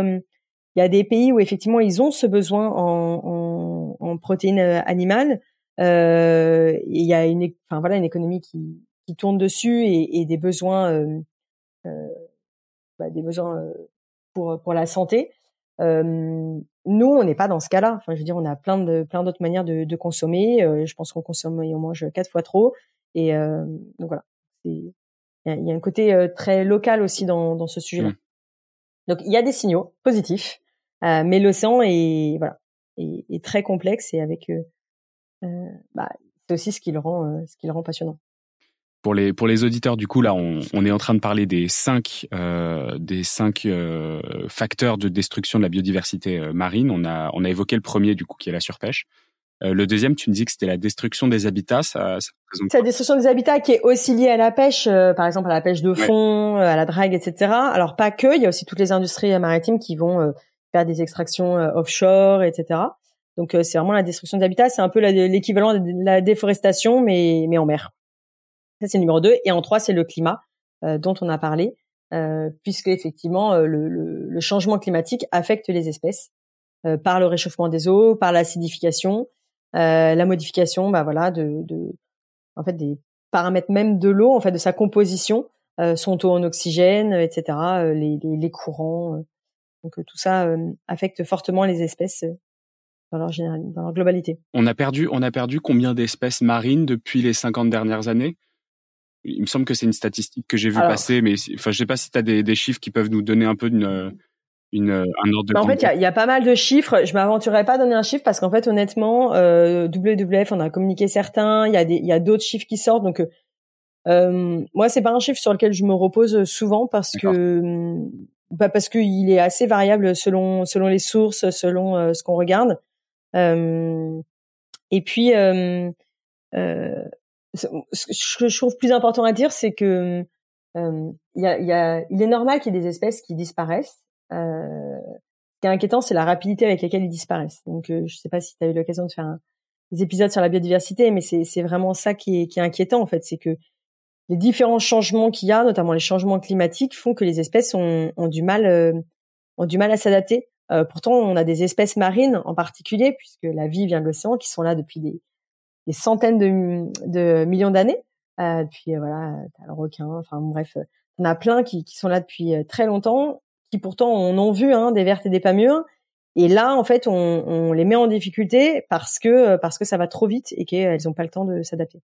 il y a des pays où effectivement ils ont ce besoin en, en, en protéines animales. Euh, il y a une, enfin voilà, une économie qui, qui tourne dessus et, et des besoins, euh, euh, bah, des besoins pour pour la santé. Euh, nous, on n'est pas dans ce cas-là. Enfin, je veux dire, on a plein de plein d'autres manières de, de consommer. Euh, je pense qu'on consomme et on mange quatre fois trop. Et euh, donc voilà, il y, a un côté euh, très local aussi dans, dans ce sujet-là. Mmh. Donc il y a des signaux positifs, euh, mais l'océan est voilà est, très complexe et avec bah, c'est aussi ce qui le rend ce qui le rend passionnant. Pour les pour les auditeurs du coup là on, est en train de parler des cinq euh, des cinq euh, facteurs de destruction de la biodiversité euh, marine. On a on a évoqué le premier du coup qui est la surpêche euh, le deuxième tu me dis que c'était la destruction des habitats ça, ça c'est la destruction des habitats qui est aussi liée à la pêche euh, par exemple à la pêche de fond à la drague etc alors pas que il y a aussi toutes les industries maritimes qui vont faire des extractions offshore etc donc c'est vraiment la destruction des habitats c'est un peu l'équivalent de la déforestation mais mais en mer. Ça, c'est le numéro 2. Et en 3, c'est le climat euh, dont on a parlé, euh, puisque effectivement, euh, le, le, le, changement climatique affecte les espèces euh, par le réchauffement des eaux, par l'acidification, euh, la modification, bah voilà, de, de, en fait, des paramètres même de l'eau, en fait, de sa composition, son taux en oxygène, etc., les, les, les courants. donc tout ça affecte fortement les espèces dans leur, dans leur globalité. On a perdu, on a perdu combien d'espèces marines depuis les 50 dernières années? Il me semble que c'est une statistique que j'ai vu passer, mais enfin, je sais pas si tu as des, des, chiffres qui peuvent nous donner un peu une, une un ordre de. Bah, en fait, il y, y a, pas mal de chiffres. Je m'aventurerai pas à donner un chiffre parce qu'en fait, honnêtement, euh, WWF, on a communiqué certains. Il y a des, il y a d'autres chiffres qui sortent. Donc, euh, moi, c'est pas un chiffre sur lequel je me repose souvent parce que, bah, parce qu'il est assez variable selon selon les sources, selon euh, ce qu'on regarde. Euh, et puis. Euh, euh, ce que je trouve plus important à dire, c'est que euh, y a, y a, il est normal qu'il y ait des espèces qui disparaissent. Euh, ce qui est inquiétant, c'est la rapidité avec laquelle ils disparaissent. Donc, euh, je sais pas si tu as eu l'occasion de faire des épisodes sur la biodiversité, mais c'est vraiment ça qui est, qui est inquiétant en fait, c'est que les différents changements qu'il y a, notamment les changements climatiques, font que les espèces ont, ont du mal, euh, ont du mal à s'adapter. Euh, pourtant, on a des espèces marines en particulier, puisque la vie vient de l'océan, qui sont là depuis des, des centaines de, de millions d'années. Euh, puis euh, voilà, t'as le requin, enfin bref, on a plein qui, qui sont là depuis très longtemps, qui pourtant on ont vu hein, des vertes et des pas mûres. Et là, en fait, on, on, les met en difficulté parce que parce que ça va trop vite et qu'elles n'ont pas le temps de s'adapter.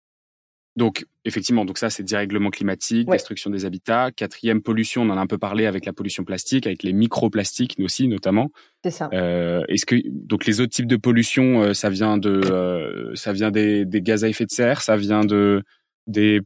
Donc, effectivement, donc ça, c'est dérèglement climatique, destruction des habitats. Quatrième pollution, on en a un peu parlé avec la pollution plastique, avec les microplastiques aussi, notamment. C'est ça. Euh, Est-ce que donc les autres types de pollution, euh, ça vient de, euh, ça vient des, des, gaz à effet de serre, ça vient de des,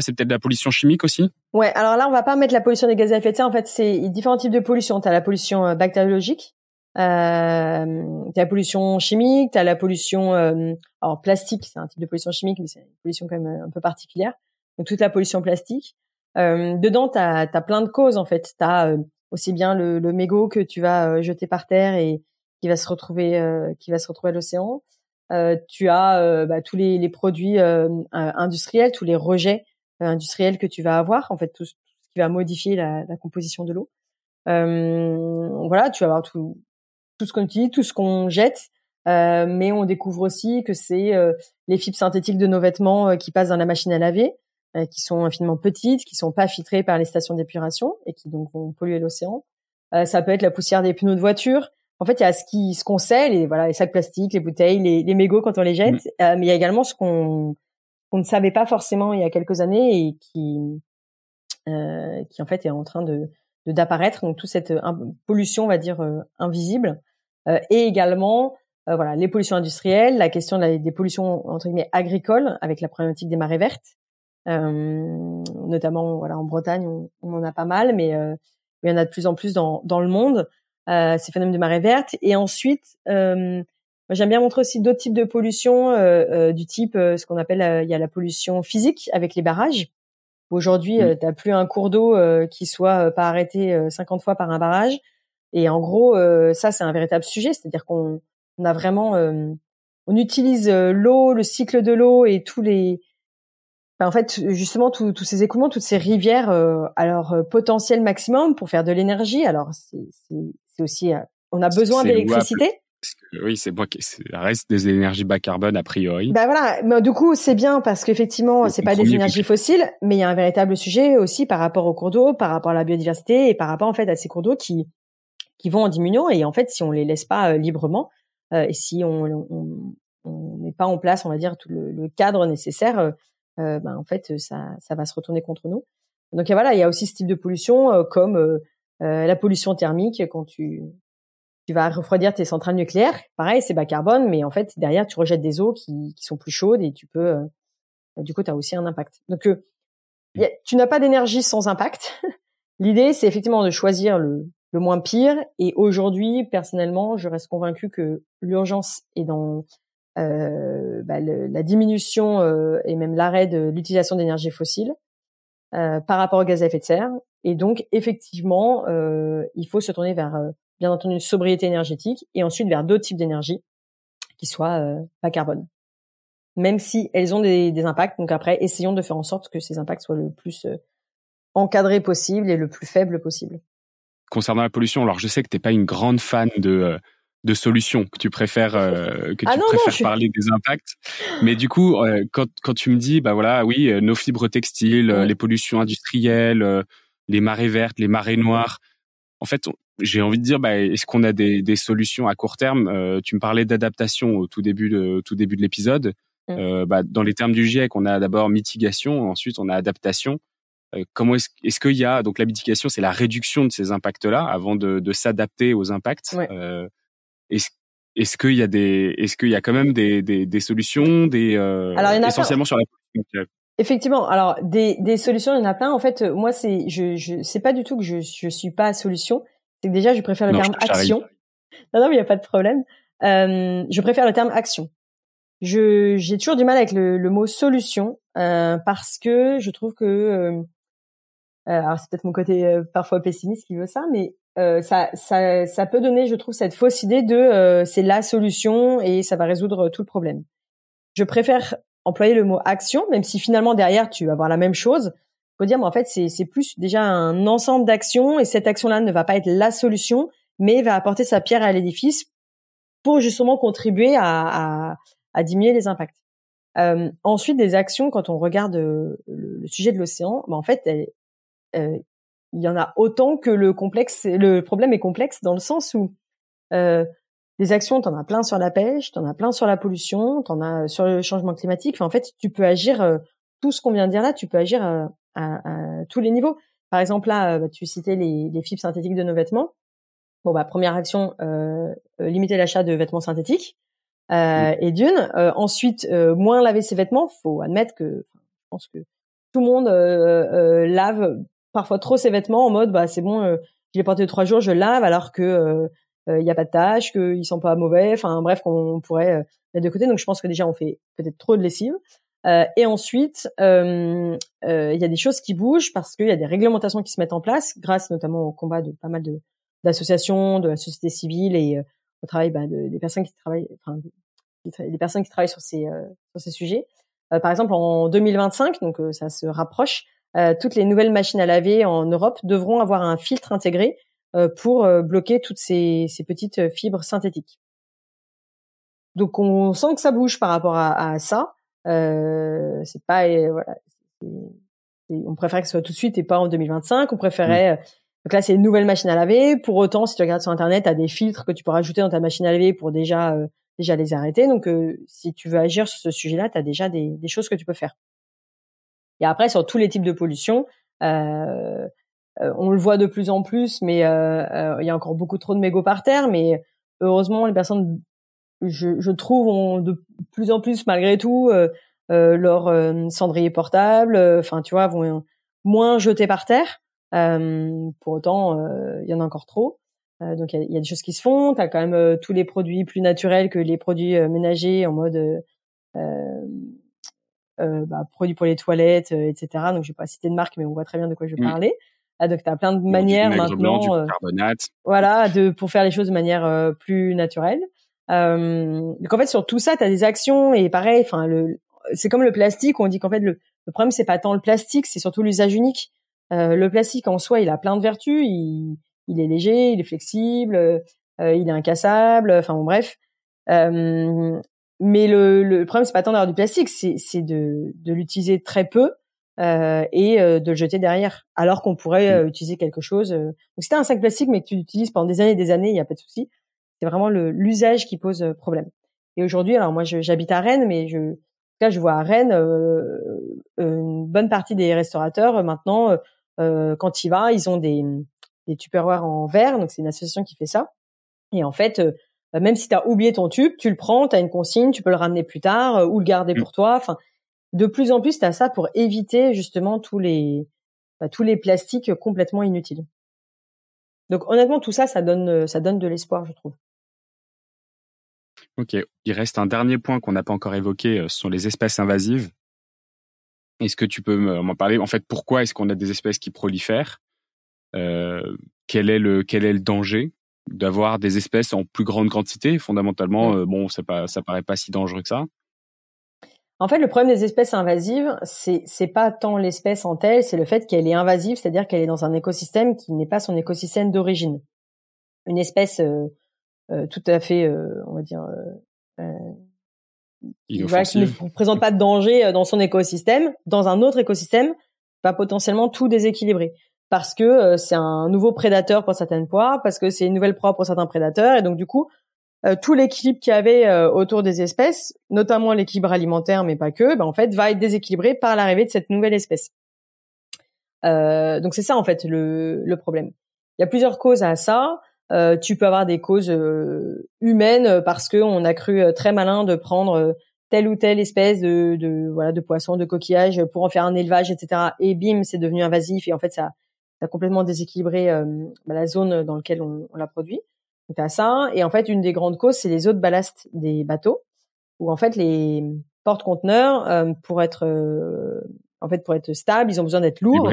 c'est peut-être de la pollution chimique aussi? Ouais. Alors là, on va pas mettre la pollution des gaz à effet de serre. En fait, c'est différents types de pollution. Tu as la pollution euh, bactériologique, euh, t'as la pollution chimique, t'as la pollution, euh, alors plastique, c'est un type de pollution chimique, mais c'est une pollution quand même euh, un peu particulière. Donc toute la pollution plastique. Euh, dedans, t'as as plein de causes en fait. T'as euh, aussi bien le, le mégot que tu vas jeter par terre et qui va se retrouver, qui va se retrouver à l'océan. Tu as bah, tous les, les produits industriels, tous les rejets industriels que tu vas avoir, en fait tout, ce qui va modifier la, la composition de l'eau. voilà, tu vas avoir tout, tout ce qu'on utilise, tout ce qu'on jette. Euh, mais on découvre aussi que c'est euh, les fibres synthétiques de nos vêtements euh, qui passent dans la machine à laver, qui sont infiniment petites, qui sont pas filtrées par les stations d'épuration et qui donc vont polluer l'océan. ça peut être la poussière des pneus de voiture. En fait, il y a ce qui, ce qu'on sait, les voilà, les sacs plastiques, les bouteilles, les, les mégots quand on les jette, mmh. mais il y a également ce qu'on qu'on ne savait pas forcément il y a quelques années et qui qui en fait est en train de d'apparaître. Donc toute cette pollution, on va dire invisible. Euh, et également euh, voilà les pollutions industrielles, la question des pollutions entre guillemets agricoles avec la problématique des marées vertes, euh, notamment voilà en Bretagne on, on, en a pas mal, mais il y en a de plus en plus dans, dans le monde euh, ces phénomènes de marée verte. Et ensuite, euh, j'aime bien montrer aussi d'autres types de pollution euh, du type ce qu'on appelle il y a la pollution physique avec les barrages. Aujourd'hui, mmh. tu n'as plus un cours d'eau qui soit pas arrêté 50 fois par un barrage. Et en gros, euh, ça c'est un véritable sujet, c'est-à-dire qu'on on a vraiment, euh, on utilise euh, l'eau, le cycle de l'eau et tous les, en fait justement tous ces écoulements, toutes ces rivières à leur potentiel maximum pour faire de l'énergie. Alors c'est aussi, on a besoin d'électricité. Oui, c'est bon, ça reste des énergies bas carbone a priori. Bah voilà, mais du coup c'est bien parce qu'effectivement c'est pas des énergies fossiles, mais il y a un véritable sujet aussi par rapport aux cours d'eau, par rapport à la biodiversité et par rapport en fait à ces cours d'eau qui qui vont en diminuant. Et en fait, si on les laisse pas euh, librement euh, et si on on met pas en place, on va dire, tout le, cadre nécessaire, euh, ben en fait, ça, ça va se retourner contre nous. Donc voilà, il y a aussi ce type de pollution comme la pollution thermique quand tu tu vas refroidir tes centrales nucléaires. Pareil, c'est bas carbone, mais en fait derrière tu rejettes des eaux qui, qui sont plus chaudes et tu peux du coup tu as aussi un impact. Donc tu n'as pas d'énergie sans impact. L'idée c'est effectivement de choisir le, le moins pire. Et aujourd'hui, personnellement, je reste convaincue que l'urgence est dans euh, bah, la diminution euh, et même l'arrêt de l'utilisation d'énergie fossile euh, par rapport au gaz à effet de serre. Et donc, effectivement, euh, il faut se tourner vers, euh, bien entendu, une sobriété énergétique et ensuite vers d'autres types d'énergie qui soient bas carbone. Même si elles ont des, des, impacts. Donc après, essayons de faire en sorte que ces impacts soient le plus encadrés possible et le plus faible possible concernant la pollution, alors je sais que tu n'es pas une grande fan de euh, de solutions, que tu préfères euh, que ah tu préfères parler des impacts. Mais du coup, euh, quand quand tu me dis bah voilà, oui, nos fibres textiles, les pollutions industrielles, les marées vertes, les marées noires, en fait, j'ai envie de dire bah est-ce qu'on a des des solutions à court terme? Tu me parlais d'adaptation au tout début de tout début de l'épisode. Mmh. bah, dans les termes du GIEC, on a d'abord mitigation, ensuite on a adaptation. Euh, comment est-ce est qu'il y a donc la mitigation, c'est la réduction de ces impacts-là avant de, de s'adapter aux impacts? Euh, est-ce est-ce qu'il y a des est-ce qu'il y a quand même des, des, des solutions des euh, alors, il y en a essentiellement sur la Effectivement, alors des, des solutions, il y en a plein. En fait, moi, c'est je je c'est pas du tout que je je suis pas solution. C'est que déjà, je préfère le terme action. Non, non, mais il y a pas de problème. Euh, je préfère le terme action. Je j'ai toujours du mal avec le, le mot solution euh, parce que je trouve que euh, euh, alors c'est peut-être mon côté euh, parfois pessimiste qui veut ça, mais euh, ça, ça, ça peut donner, je trouve, cette fausse idée de c'est la solution et ça va résoudre tout le problème. Je préfère employer le mot action, même si finalement derrière tu vas avoir la même chose. Faut dire, mais en fait, c'est plus déjà un ensemble d'actions et cette action-là ne va pas être la solution, mais va apporter sa pierre à l'édifice pour justement contribuer à, à, à diminuer les impacts. Euh, ensuite, des actions, quand on regarde le, sujet de l'océan, bah en fait, elles, il y en a autant que le complexe. Le problème est complexe dans le sens où des actions, t'en as plein sur la pêche, t'en as plein sur la pollution, t'en as sur le changement climatique. en fait, tu peux agir tout ce qu'on vient de dire là, tu peux agir à, à, tous les niveaux. Par exemple, là, bah, tu citais les, les, fibres synthétiques de nos vêtements. Bon, bah, première action, euh, limiter l'achat de vêtements synthétiques. Euh, Et d'une, ensuite, moins laver ses vêtements. Faut admettre que, je pense que tout le monde lave parfois trop ses vêtements en mode, bah, c'est bon, je l'ai porté trois jours, je lave, alors que il n'y a pas de tâches, qu'ils sont pas mauvais, enfin bref, qu'on pourrait mettre de côté. Donc je pense que déjà on fait peut-être trop de lessive. Euh, et ensuite, euh, euh, il y a des choses qui bougent parce qu'il y a des réglementations qui se mettent en place, grâce notamment au combat de pas mal de d'associations, de la société civile et au travail bah, de, des personnes qui travaillent, enfin, des personnes qui travaillent sur ces sur ces sujets. par exemple, en 2025, donc ça se rapproche, toutes les nouvelles machines à laver en Europe devront avoir un filtre intégré pour bloquer toutes ces, ces petites fibres synthétiques. Donc on sent que ça bouge par rapport à, à ça. Euh, c'est pas voilà, on préférait que ce soit tout de suite et pas en 2025. On préférait mmh. donc là c'est une nouvelle machine à laver. Pour autant, si tu regardes sur internet, tu as des filtres que tu peux rajouter dans ta machine à laver pour déjà euh, déjà les arrêter. Donc euh, si tu veux agir sur ce sujet-là, tu as déjà des, des, choses que tu peux faire. Et après sur tous les types de pollution, euh, on le voit de plus en plus, mais il y a encore beaucoup trop de mégots par terre. Mais heureusement, les personnes je, je, trouve ont de plus en plus malgré tout euh, euh leur euh, cendrier portable, euh, enfin tu vois, vont moins jeter par terre. pour autant, il y en a encore trop. donc il y, a, des choses qui se font. Tu as quand même tous les produits plus naturels que les produits ménagers en mode bah, produits pour les toilettes, etc. Donc je vais pas citer de marque, mais on voit très bien de quoi je vais mmh. parler. Ah, donc tu as plein de manières maintenant, voilà, de pour faire les choses de manière plus naturelle. Euh, donc en fait sur tout ça, tu as des actions et pareil, enfin le c'est comme le plastique, on dit qu'en fait le, le problème c'est pas tant le plastique, c'est surtout l'usage unique. Euh, le plastique en soi, il a plein de vertus, il, il est léger, il est flexible, euh, il est incassable, enfin bon bref. Euh, mais le, le problème c'est pas tant d'avoir du plastique, c'est de de l'utiliser très peu euh, et de le jeter derrière, alors qu'on pourrait mmh. utiliser quelque chose. donc si t'as un sac plastique mais que tu l'utilises pendant des années et des années, il y a pas de souci. C'est vraiment l'usage qui pose euh, problème. Et aujourd'hui, alors moi, j'habite à Rennes, mais je, cas, je vois à Rennes euh, une bonne partie des restaurateurs euh, maintenant, euh, quand il va, ils ont des, des tupperwares en verre. Donc c'est une association qui fait ça. Et en fait, même si tu as oublié ton tube, tu le prends, tu as une consigne, tu peux le ramener plus tard ou le garder mmh. pour toi. Enfin, de plus en plus, tu as ça pour éviter justement tous les bah, tous les plastiques complètement inutiles. Donc honnêtement, tout ça, ça donne ça donne de l'espoir, je trouve. Ok, il reste un dernier point qu'on n'a pas encore évoqué, euh, ce sont les espèces invasives. Est-ce que tu peux m'en parler? En fait, pourquoi est-ce qu'on a des espèces qui prolifèrent? Euh, quel, est le, quel est le danger? D'avoir des espèces en plus grande quantité Fondamentalement, euh, bon, ça, paraît pas si dangereux que ça. En fait, le problème des espèces invasives, c'est c'est pas tant l'espèce en telle, c'est le fait qu'elle est invasive, c'est-à-dire qu'elle est dans un écosystème qui n'est pas son écosystème d'origine. Une espèce euh, euh, tout à fait, euh, on va dire, euh, qui ne présente pas de danger dans son écosystème, dans un autre écosystème, va potentiellement tout déséquilibrer parce que c'est un nouveau prédateur pour certaines poires, parce que c'est une nouvelle proie pour certains prédateurs, et donc du coup, tout l'équilibre qu'il y avait autour des espèces, notamment l'équilibre alimentaire, mais pas que, ben, en fait, va être déséquilibré par l'arrivée de cette nouvelle espèce. Euh, donc c'est ça en fait le, le, problème. Il y a plusieurs causes à ça. Euh, tu peux avoir des causes euh, humaines parce que on a cru euh, très malin de prendre telle ou telle espèce de, de voilà de poisson, de coquillage pour en faire un élevage, etc. Et bim, c'est devenu invasif et en fait ça, ça a complètement déséquilibré bah, la zone dans laquelle on, on l'a produit. Donc à ça et en fait une des grandes causes c'est les eaux de ballast des bateaux où en fait les porte-conteneurs pour être en fait pour être stables ils ont besoin d'être lourds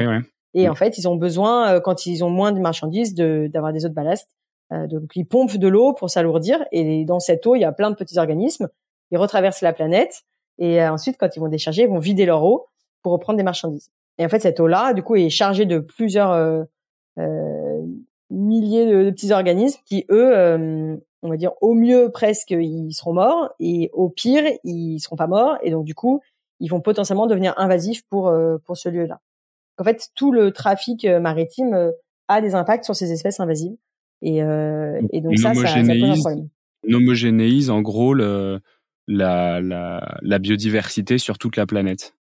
et en mm. fait ils ont besoin quand ils ont moins de marchandises de d'avoir des eaux de ballast euh, donc ils pompent de l'eau pour s'alourdir et dans cette eau il y a plein de petits organismes. Ils retraversent la planète et euh, ensuite quand ils vont décharger, ils vont vider leur eau pour reprendre des marchandises. Et en fait cette eau-là, du coup, est chargée de plusieurs euh, euh milliers de, petits organismes qui eux, on va dire au mieux presque ils seront morts et au pire ils seront pas morts et donc du coup ils vont potentiellement devenir invasifs pour pour ce lieu-là. En fait, tout le trafic maritime a des impacts sur ces espèces invasives. Et, et donc ça, ça, ça pose un problème. homogénéise en gros le, la, la, la biodiversité sur toute la planète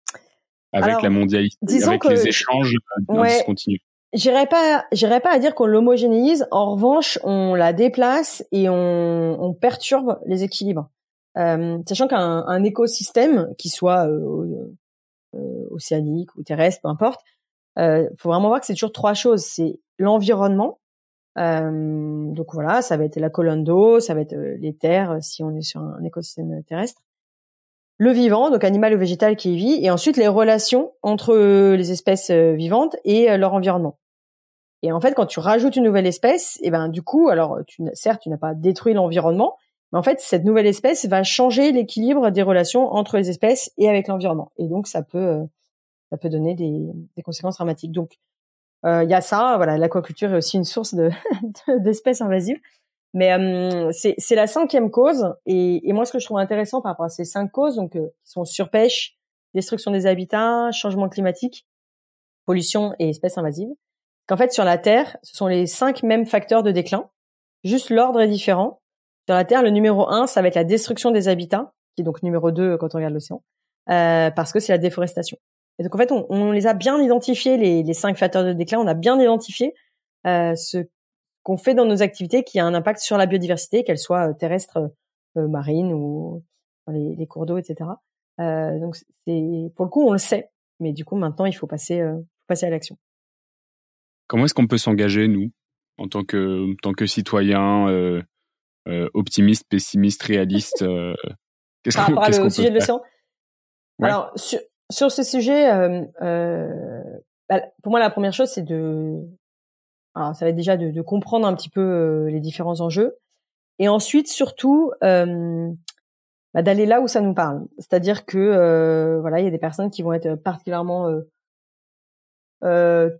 avec la mondialité, avec les échanges ouais, continu. J'irais pas, j'irais pas à dire qu'on l'homogénéise. En revanche, on la déplace et on, on perturbe les équilibres. Euh, sachant qu'un un écosystème, qui soit euh, euh, océanique ou terrestre, peu importe, euh, faut vraiment voir que c'est toujours trois choses. C'est l'environnement. Euh, donc voilà, ça va être la colonne d'eau, ça va être les terres si on est sur un écosystème terrestre le vivant, donc animal ou végétal qui y vit, et ensuite les relations entre les espèces vivantes et leur environnement. Et en fait, quand tu rajoutes une nouvelle espèce, et eh ben du coup, alors tu, certes, tu n'as pas détruit l'environnement, mais en fait, cette nouvelle espèce va changer l'équilibre des relations entre les espèces et avec l'environnement. Et donc, ça peut, euh, ça peut donner des, conséquences dramatiques. Donc, euh, il y a ça. Voilà, l'aquaculture est aussi une source de d'espèces invasives. Mais euh, c'est la cinquième cause. Et, et, moi, ce que je trouve intéressant par rapport à ces cinq causes, donc qui sont surpêche, destruction des habitats, changement climatique, pollution et espèces invasives, qu'en fait sur la Terre, ce sont les cinq mêmes facteurs de déclin, juste l'ordre est différent. Sur la Terre, le numéro un, ça va être la destruction des habitats, qui est donc numéro deux quand on regarde l'océan, euh, parce que c'est la déforestation. Et donc en fait, on, on les a bien identifiés les, les, cinq facteurs de déclin, on a bien identifié euh, ce qu'on fait dans nos activités qui a un impact sur la biodiversité, qu'elle soit euh, terrestre, euh, marine ou les, les cours d'eau, etc. Euh, donc c'est pour le coup, on le sait, mais du coup maintenant il faut passer, euh, passer à l'action. Comment est-ce qu'on peut s'engager, nous, en tant que, en tant que citoyen euh, euh, optimiste, pessimiste, réaliste euh, Par rapport au sujet de l'océan? Alors, sur, sur, ce sujet, euh, euh, bah, pour moi, la première chose, c'est de... Alors, ça va être déjà de, de comprendre un petit peu euh, les différents enjeux. Et ensuite, surtout, bah, d'aller là où ça nous parle. C'est-à-dire que voilà, il y a des personnes qui vont être particulièrement euh,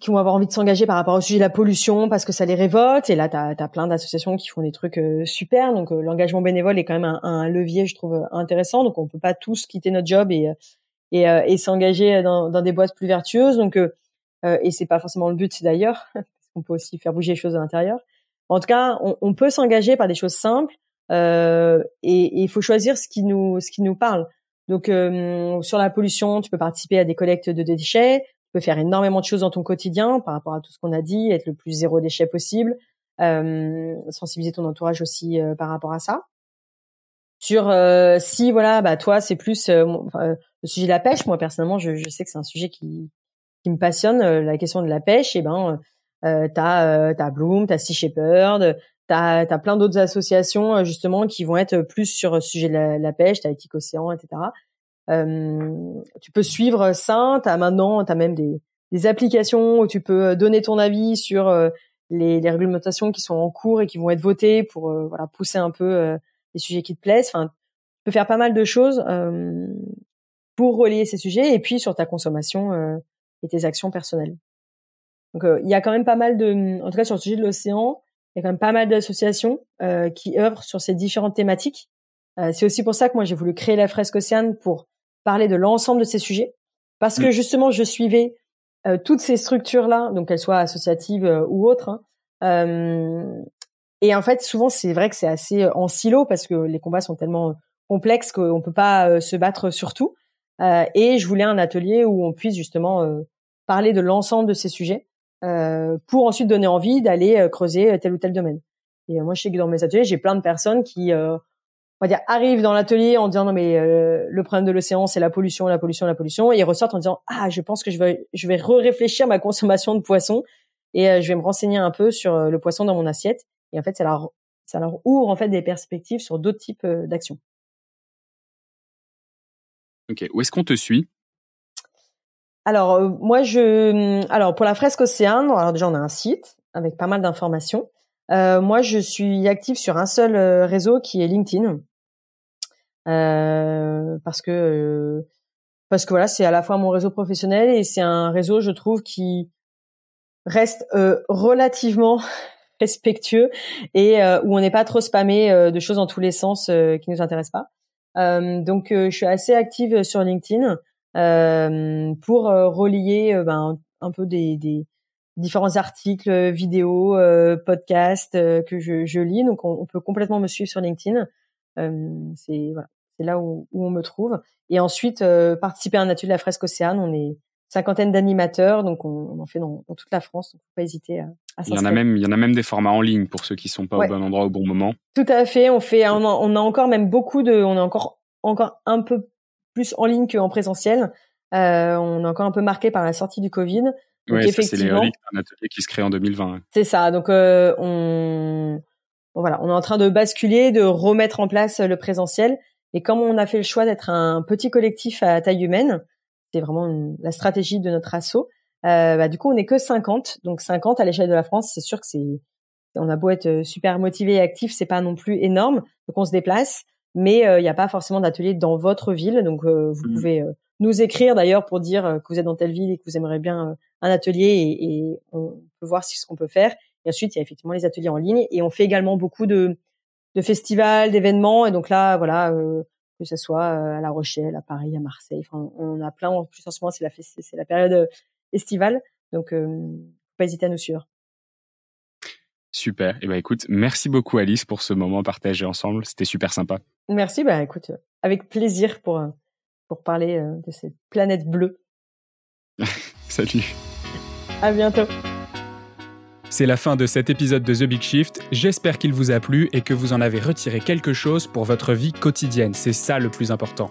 qui vont avoir envie de s'engager par rapport au sujet de la pollution parce que ça les révolte. Et là, tu as, plein d'associations qui font des trucs euh, super. Donc, euh, l'engagement bénévole est quand même un, un, levier, je trouve, intéressant. Donc, on peut pas tous quitter notre job et, et, euh, et s'engager dans, dans, des boîtes plus vertueuses. Donc, euh, et c'est pas forcément le but d'ailleurs, parce qu'on peut aussi faire bouger les choses à l'intérieur. En tout cas, on, on peut s'engager par des choses simples et il faut choisir ce qui nous ce qui nous parle. Donc, sur la pollution, tu peux participer à des collectes de déchets peux faire énormément de choses dans ton quotidien par rapport à tout ce qu'on a dit, être le plus zéro déchet possible, euh, sensibiliser ton entourage aussi euh, par rapport à ça. Sur euh, si voilà, bah toi c'est plus euh, le sujet de la pêche. Moi personnellement, je, je sais que c'est un sujet qui qui me passionne, la question de la pêche. Et eh ben euh, t'as t'as Bloom, t'as Sea Shepherd, t'as as plein d'autres associations justement qui vont être plus sur le sujet de la, la pêche, t'as Éthique Océan, etc. Euh, tu peux suivre ça. T'as maintenant, t'as même des, des, applications où tu peux euh, donner ton avis sur euh, les, les, réglementations qui sont en cours et qui vont être votées pour voilà pousser un peu les sujets qui te plaisent. Enfin, tu peux faire pas mal de choses pour relier ces sujets et puis sur ta consommation et tes actions personnelles. Donc il y a quand même pas mal de, en tout cas sur le sujet de l'océan, il y a quand même pas mal d'associations qui œuvrent sur ces différentes thématiques. c'est aussi pour ça que moi j'ai voulu créer la fresque océane pour parler de l'ensemble de ces sujets parce que mm. justement je suivais euh, toutes ces structures là, donc qu'elles soient associatives euh, ou autres. Hein, euh, et en fait, souvent c'est vrai que c'est assez en silo parce que les combats sont tellement complexes qu'on peut pas se battre sur tout. Et je voulais un atelier où on puisse justement parler de l'ensemble de ces sujets pour ensuite donner envie d'aller creuser tel ou tel domaine. Et moi, je sais que dans mes ateliers, j'ai plein de personnes qui on va dire, arrivent dans l'atelier en disant non mais euh, le problème de l'océan c'est la pollution, la pollution, la pollution, et ils ressortent en disant ah je pense que je vais je vais réfléchir ma consommation de poisson et euh, je vais me renseigner un peu sur euh, le poisson dans mon assiette. Et en fait ça leur ça leur ouvre en fait des perspectives sur d'autres types d'actions. Ok, où est-ce qu'on te suit? Alors moi je alors pour la fresque océan, alors déjà on a un site avec pas mal d'informations. moi, je suis active sur un seul réseau qui est LinkedIn. Euh, parce que euh, parce que voilà, c'est à la fois mon réseau professionnel et c'est un réseau, je trouve, qui reste euh, relativement respectueux et où on n'est pas trop spammé de choses dans tous les sens qui nous intéressent pas. Donc, je suis assez active sur LinkedIn. pour relier ben, un peu des, des, différents articles, vidéos, podcasts que je, je, lis. Donc, on, peut complètement me suivre sur LinkedIn. c'est voilà, c'est là où, où, on me trouve. Et ensuite, participer à un atelier de la fresque océane. On est cinquantaine d'animateurs, donc on, on, en fait dans, dans, toute la France. Donc, faut pas hésiter à Il y en a même, il y en a même des formats en ligne pour ceux qui sont pas au bon endroit au bon moment. Tout à fait. On fait, on a, on a encore même beaucoup de, on est encore, encore un peu plus en ligne qu'en présentiel. Euh, on est encore un peu marqué par la sortie du Covid. Oui, c'est les reliques d'un atelier qui se crée en 2020. C'est ça. Donc euh, on, voilà, on est en train de basculer, de remettre en place le présentiel. Et comme on a fait le choix d'être un petit collectif à taille humaine, c'est vraiment la stratégie de notre assaut. Euh, bah, du coup, on n'est que 50, donc 50 à l'échelle de la France. C'est sûr que c'est, on a beau être euh, super motivé et actif, c'est pas non plus énorme. Donc on se déplace, mais euh, il n'y a pas forcément d'atelier dans votre ville. Donc euh, vous mmh. pouvez nous écrire d'ailleurs pour dire que vous êtes dans telle ville et que vous aimeriez bien un atelier et, et, on peut voir ce qu'on peut faire. Et ensuite, il y a effectivement les ateliers en ligne et on fait également beaucoup de, de festivals, d'événements. Et donc là, voilà, que ce soit à La Rochelle, à Paris, à Marseille. Enfin, on a plein. En plus, en ce moment, c'est la, c'est la période estivale. Donc, euh, pas hésiter à nous suivre. Super. Et eh ben écoute, merci beaucoup Alice pour ce moment partagé ensemble. C'était super sympa. Merci. Bah écoute, avec plaisir pour euh, pour parler euh, de cette planète bleue. Salut. À bientôt. C'est la fin de cet épisode de The Big Shift. J'espère qu'il vous a plu et que vous en avez retiré quelque chose pour votre vie quotidienne. C'est ça le plus important.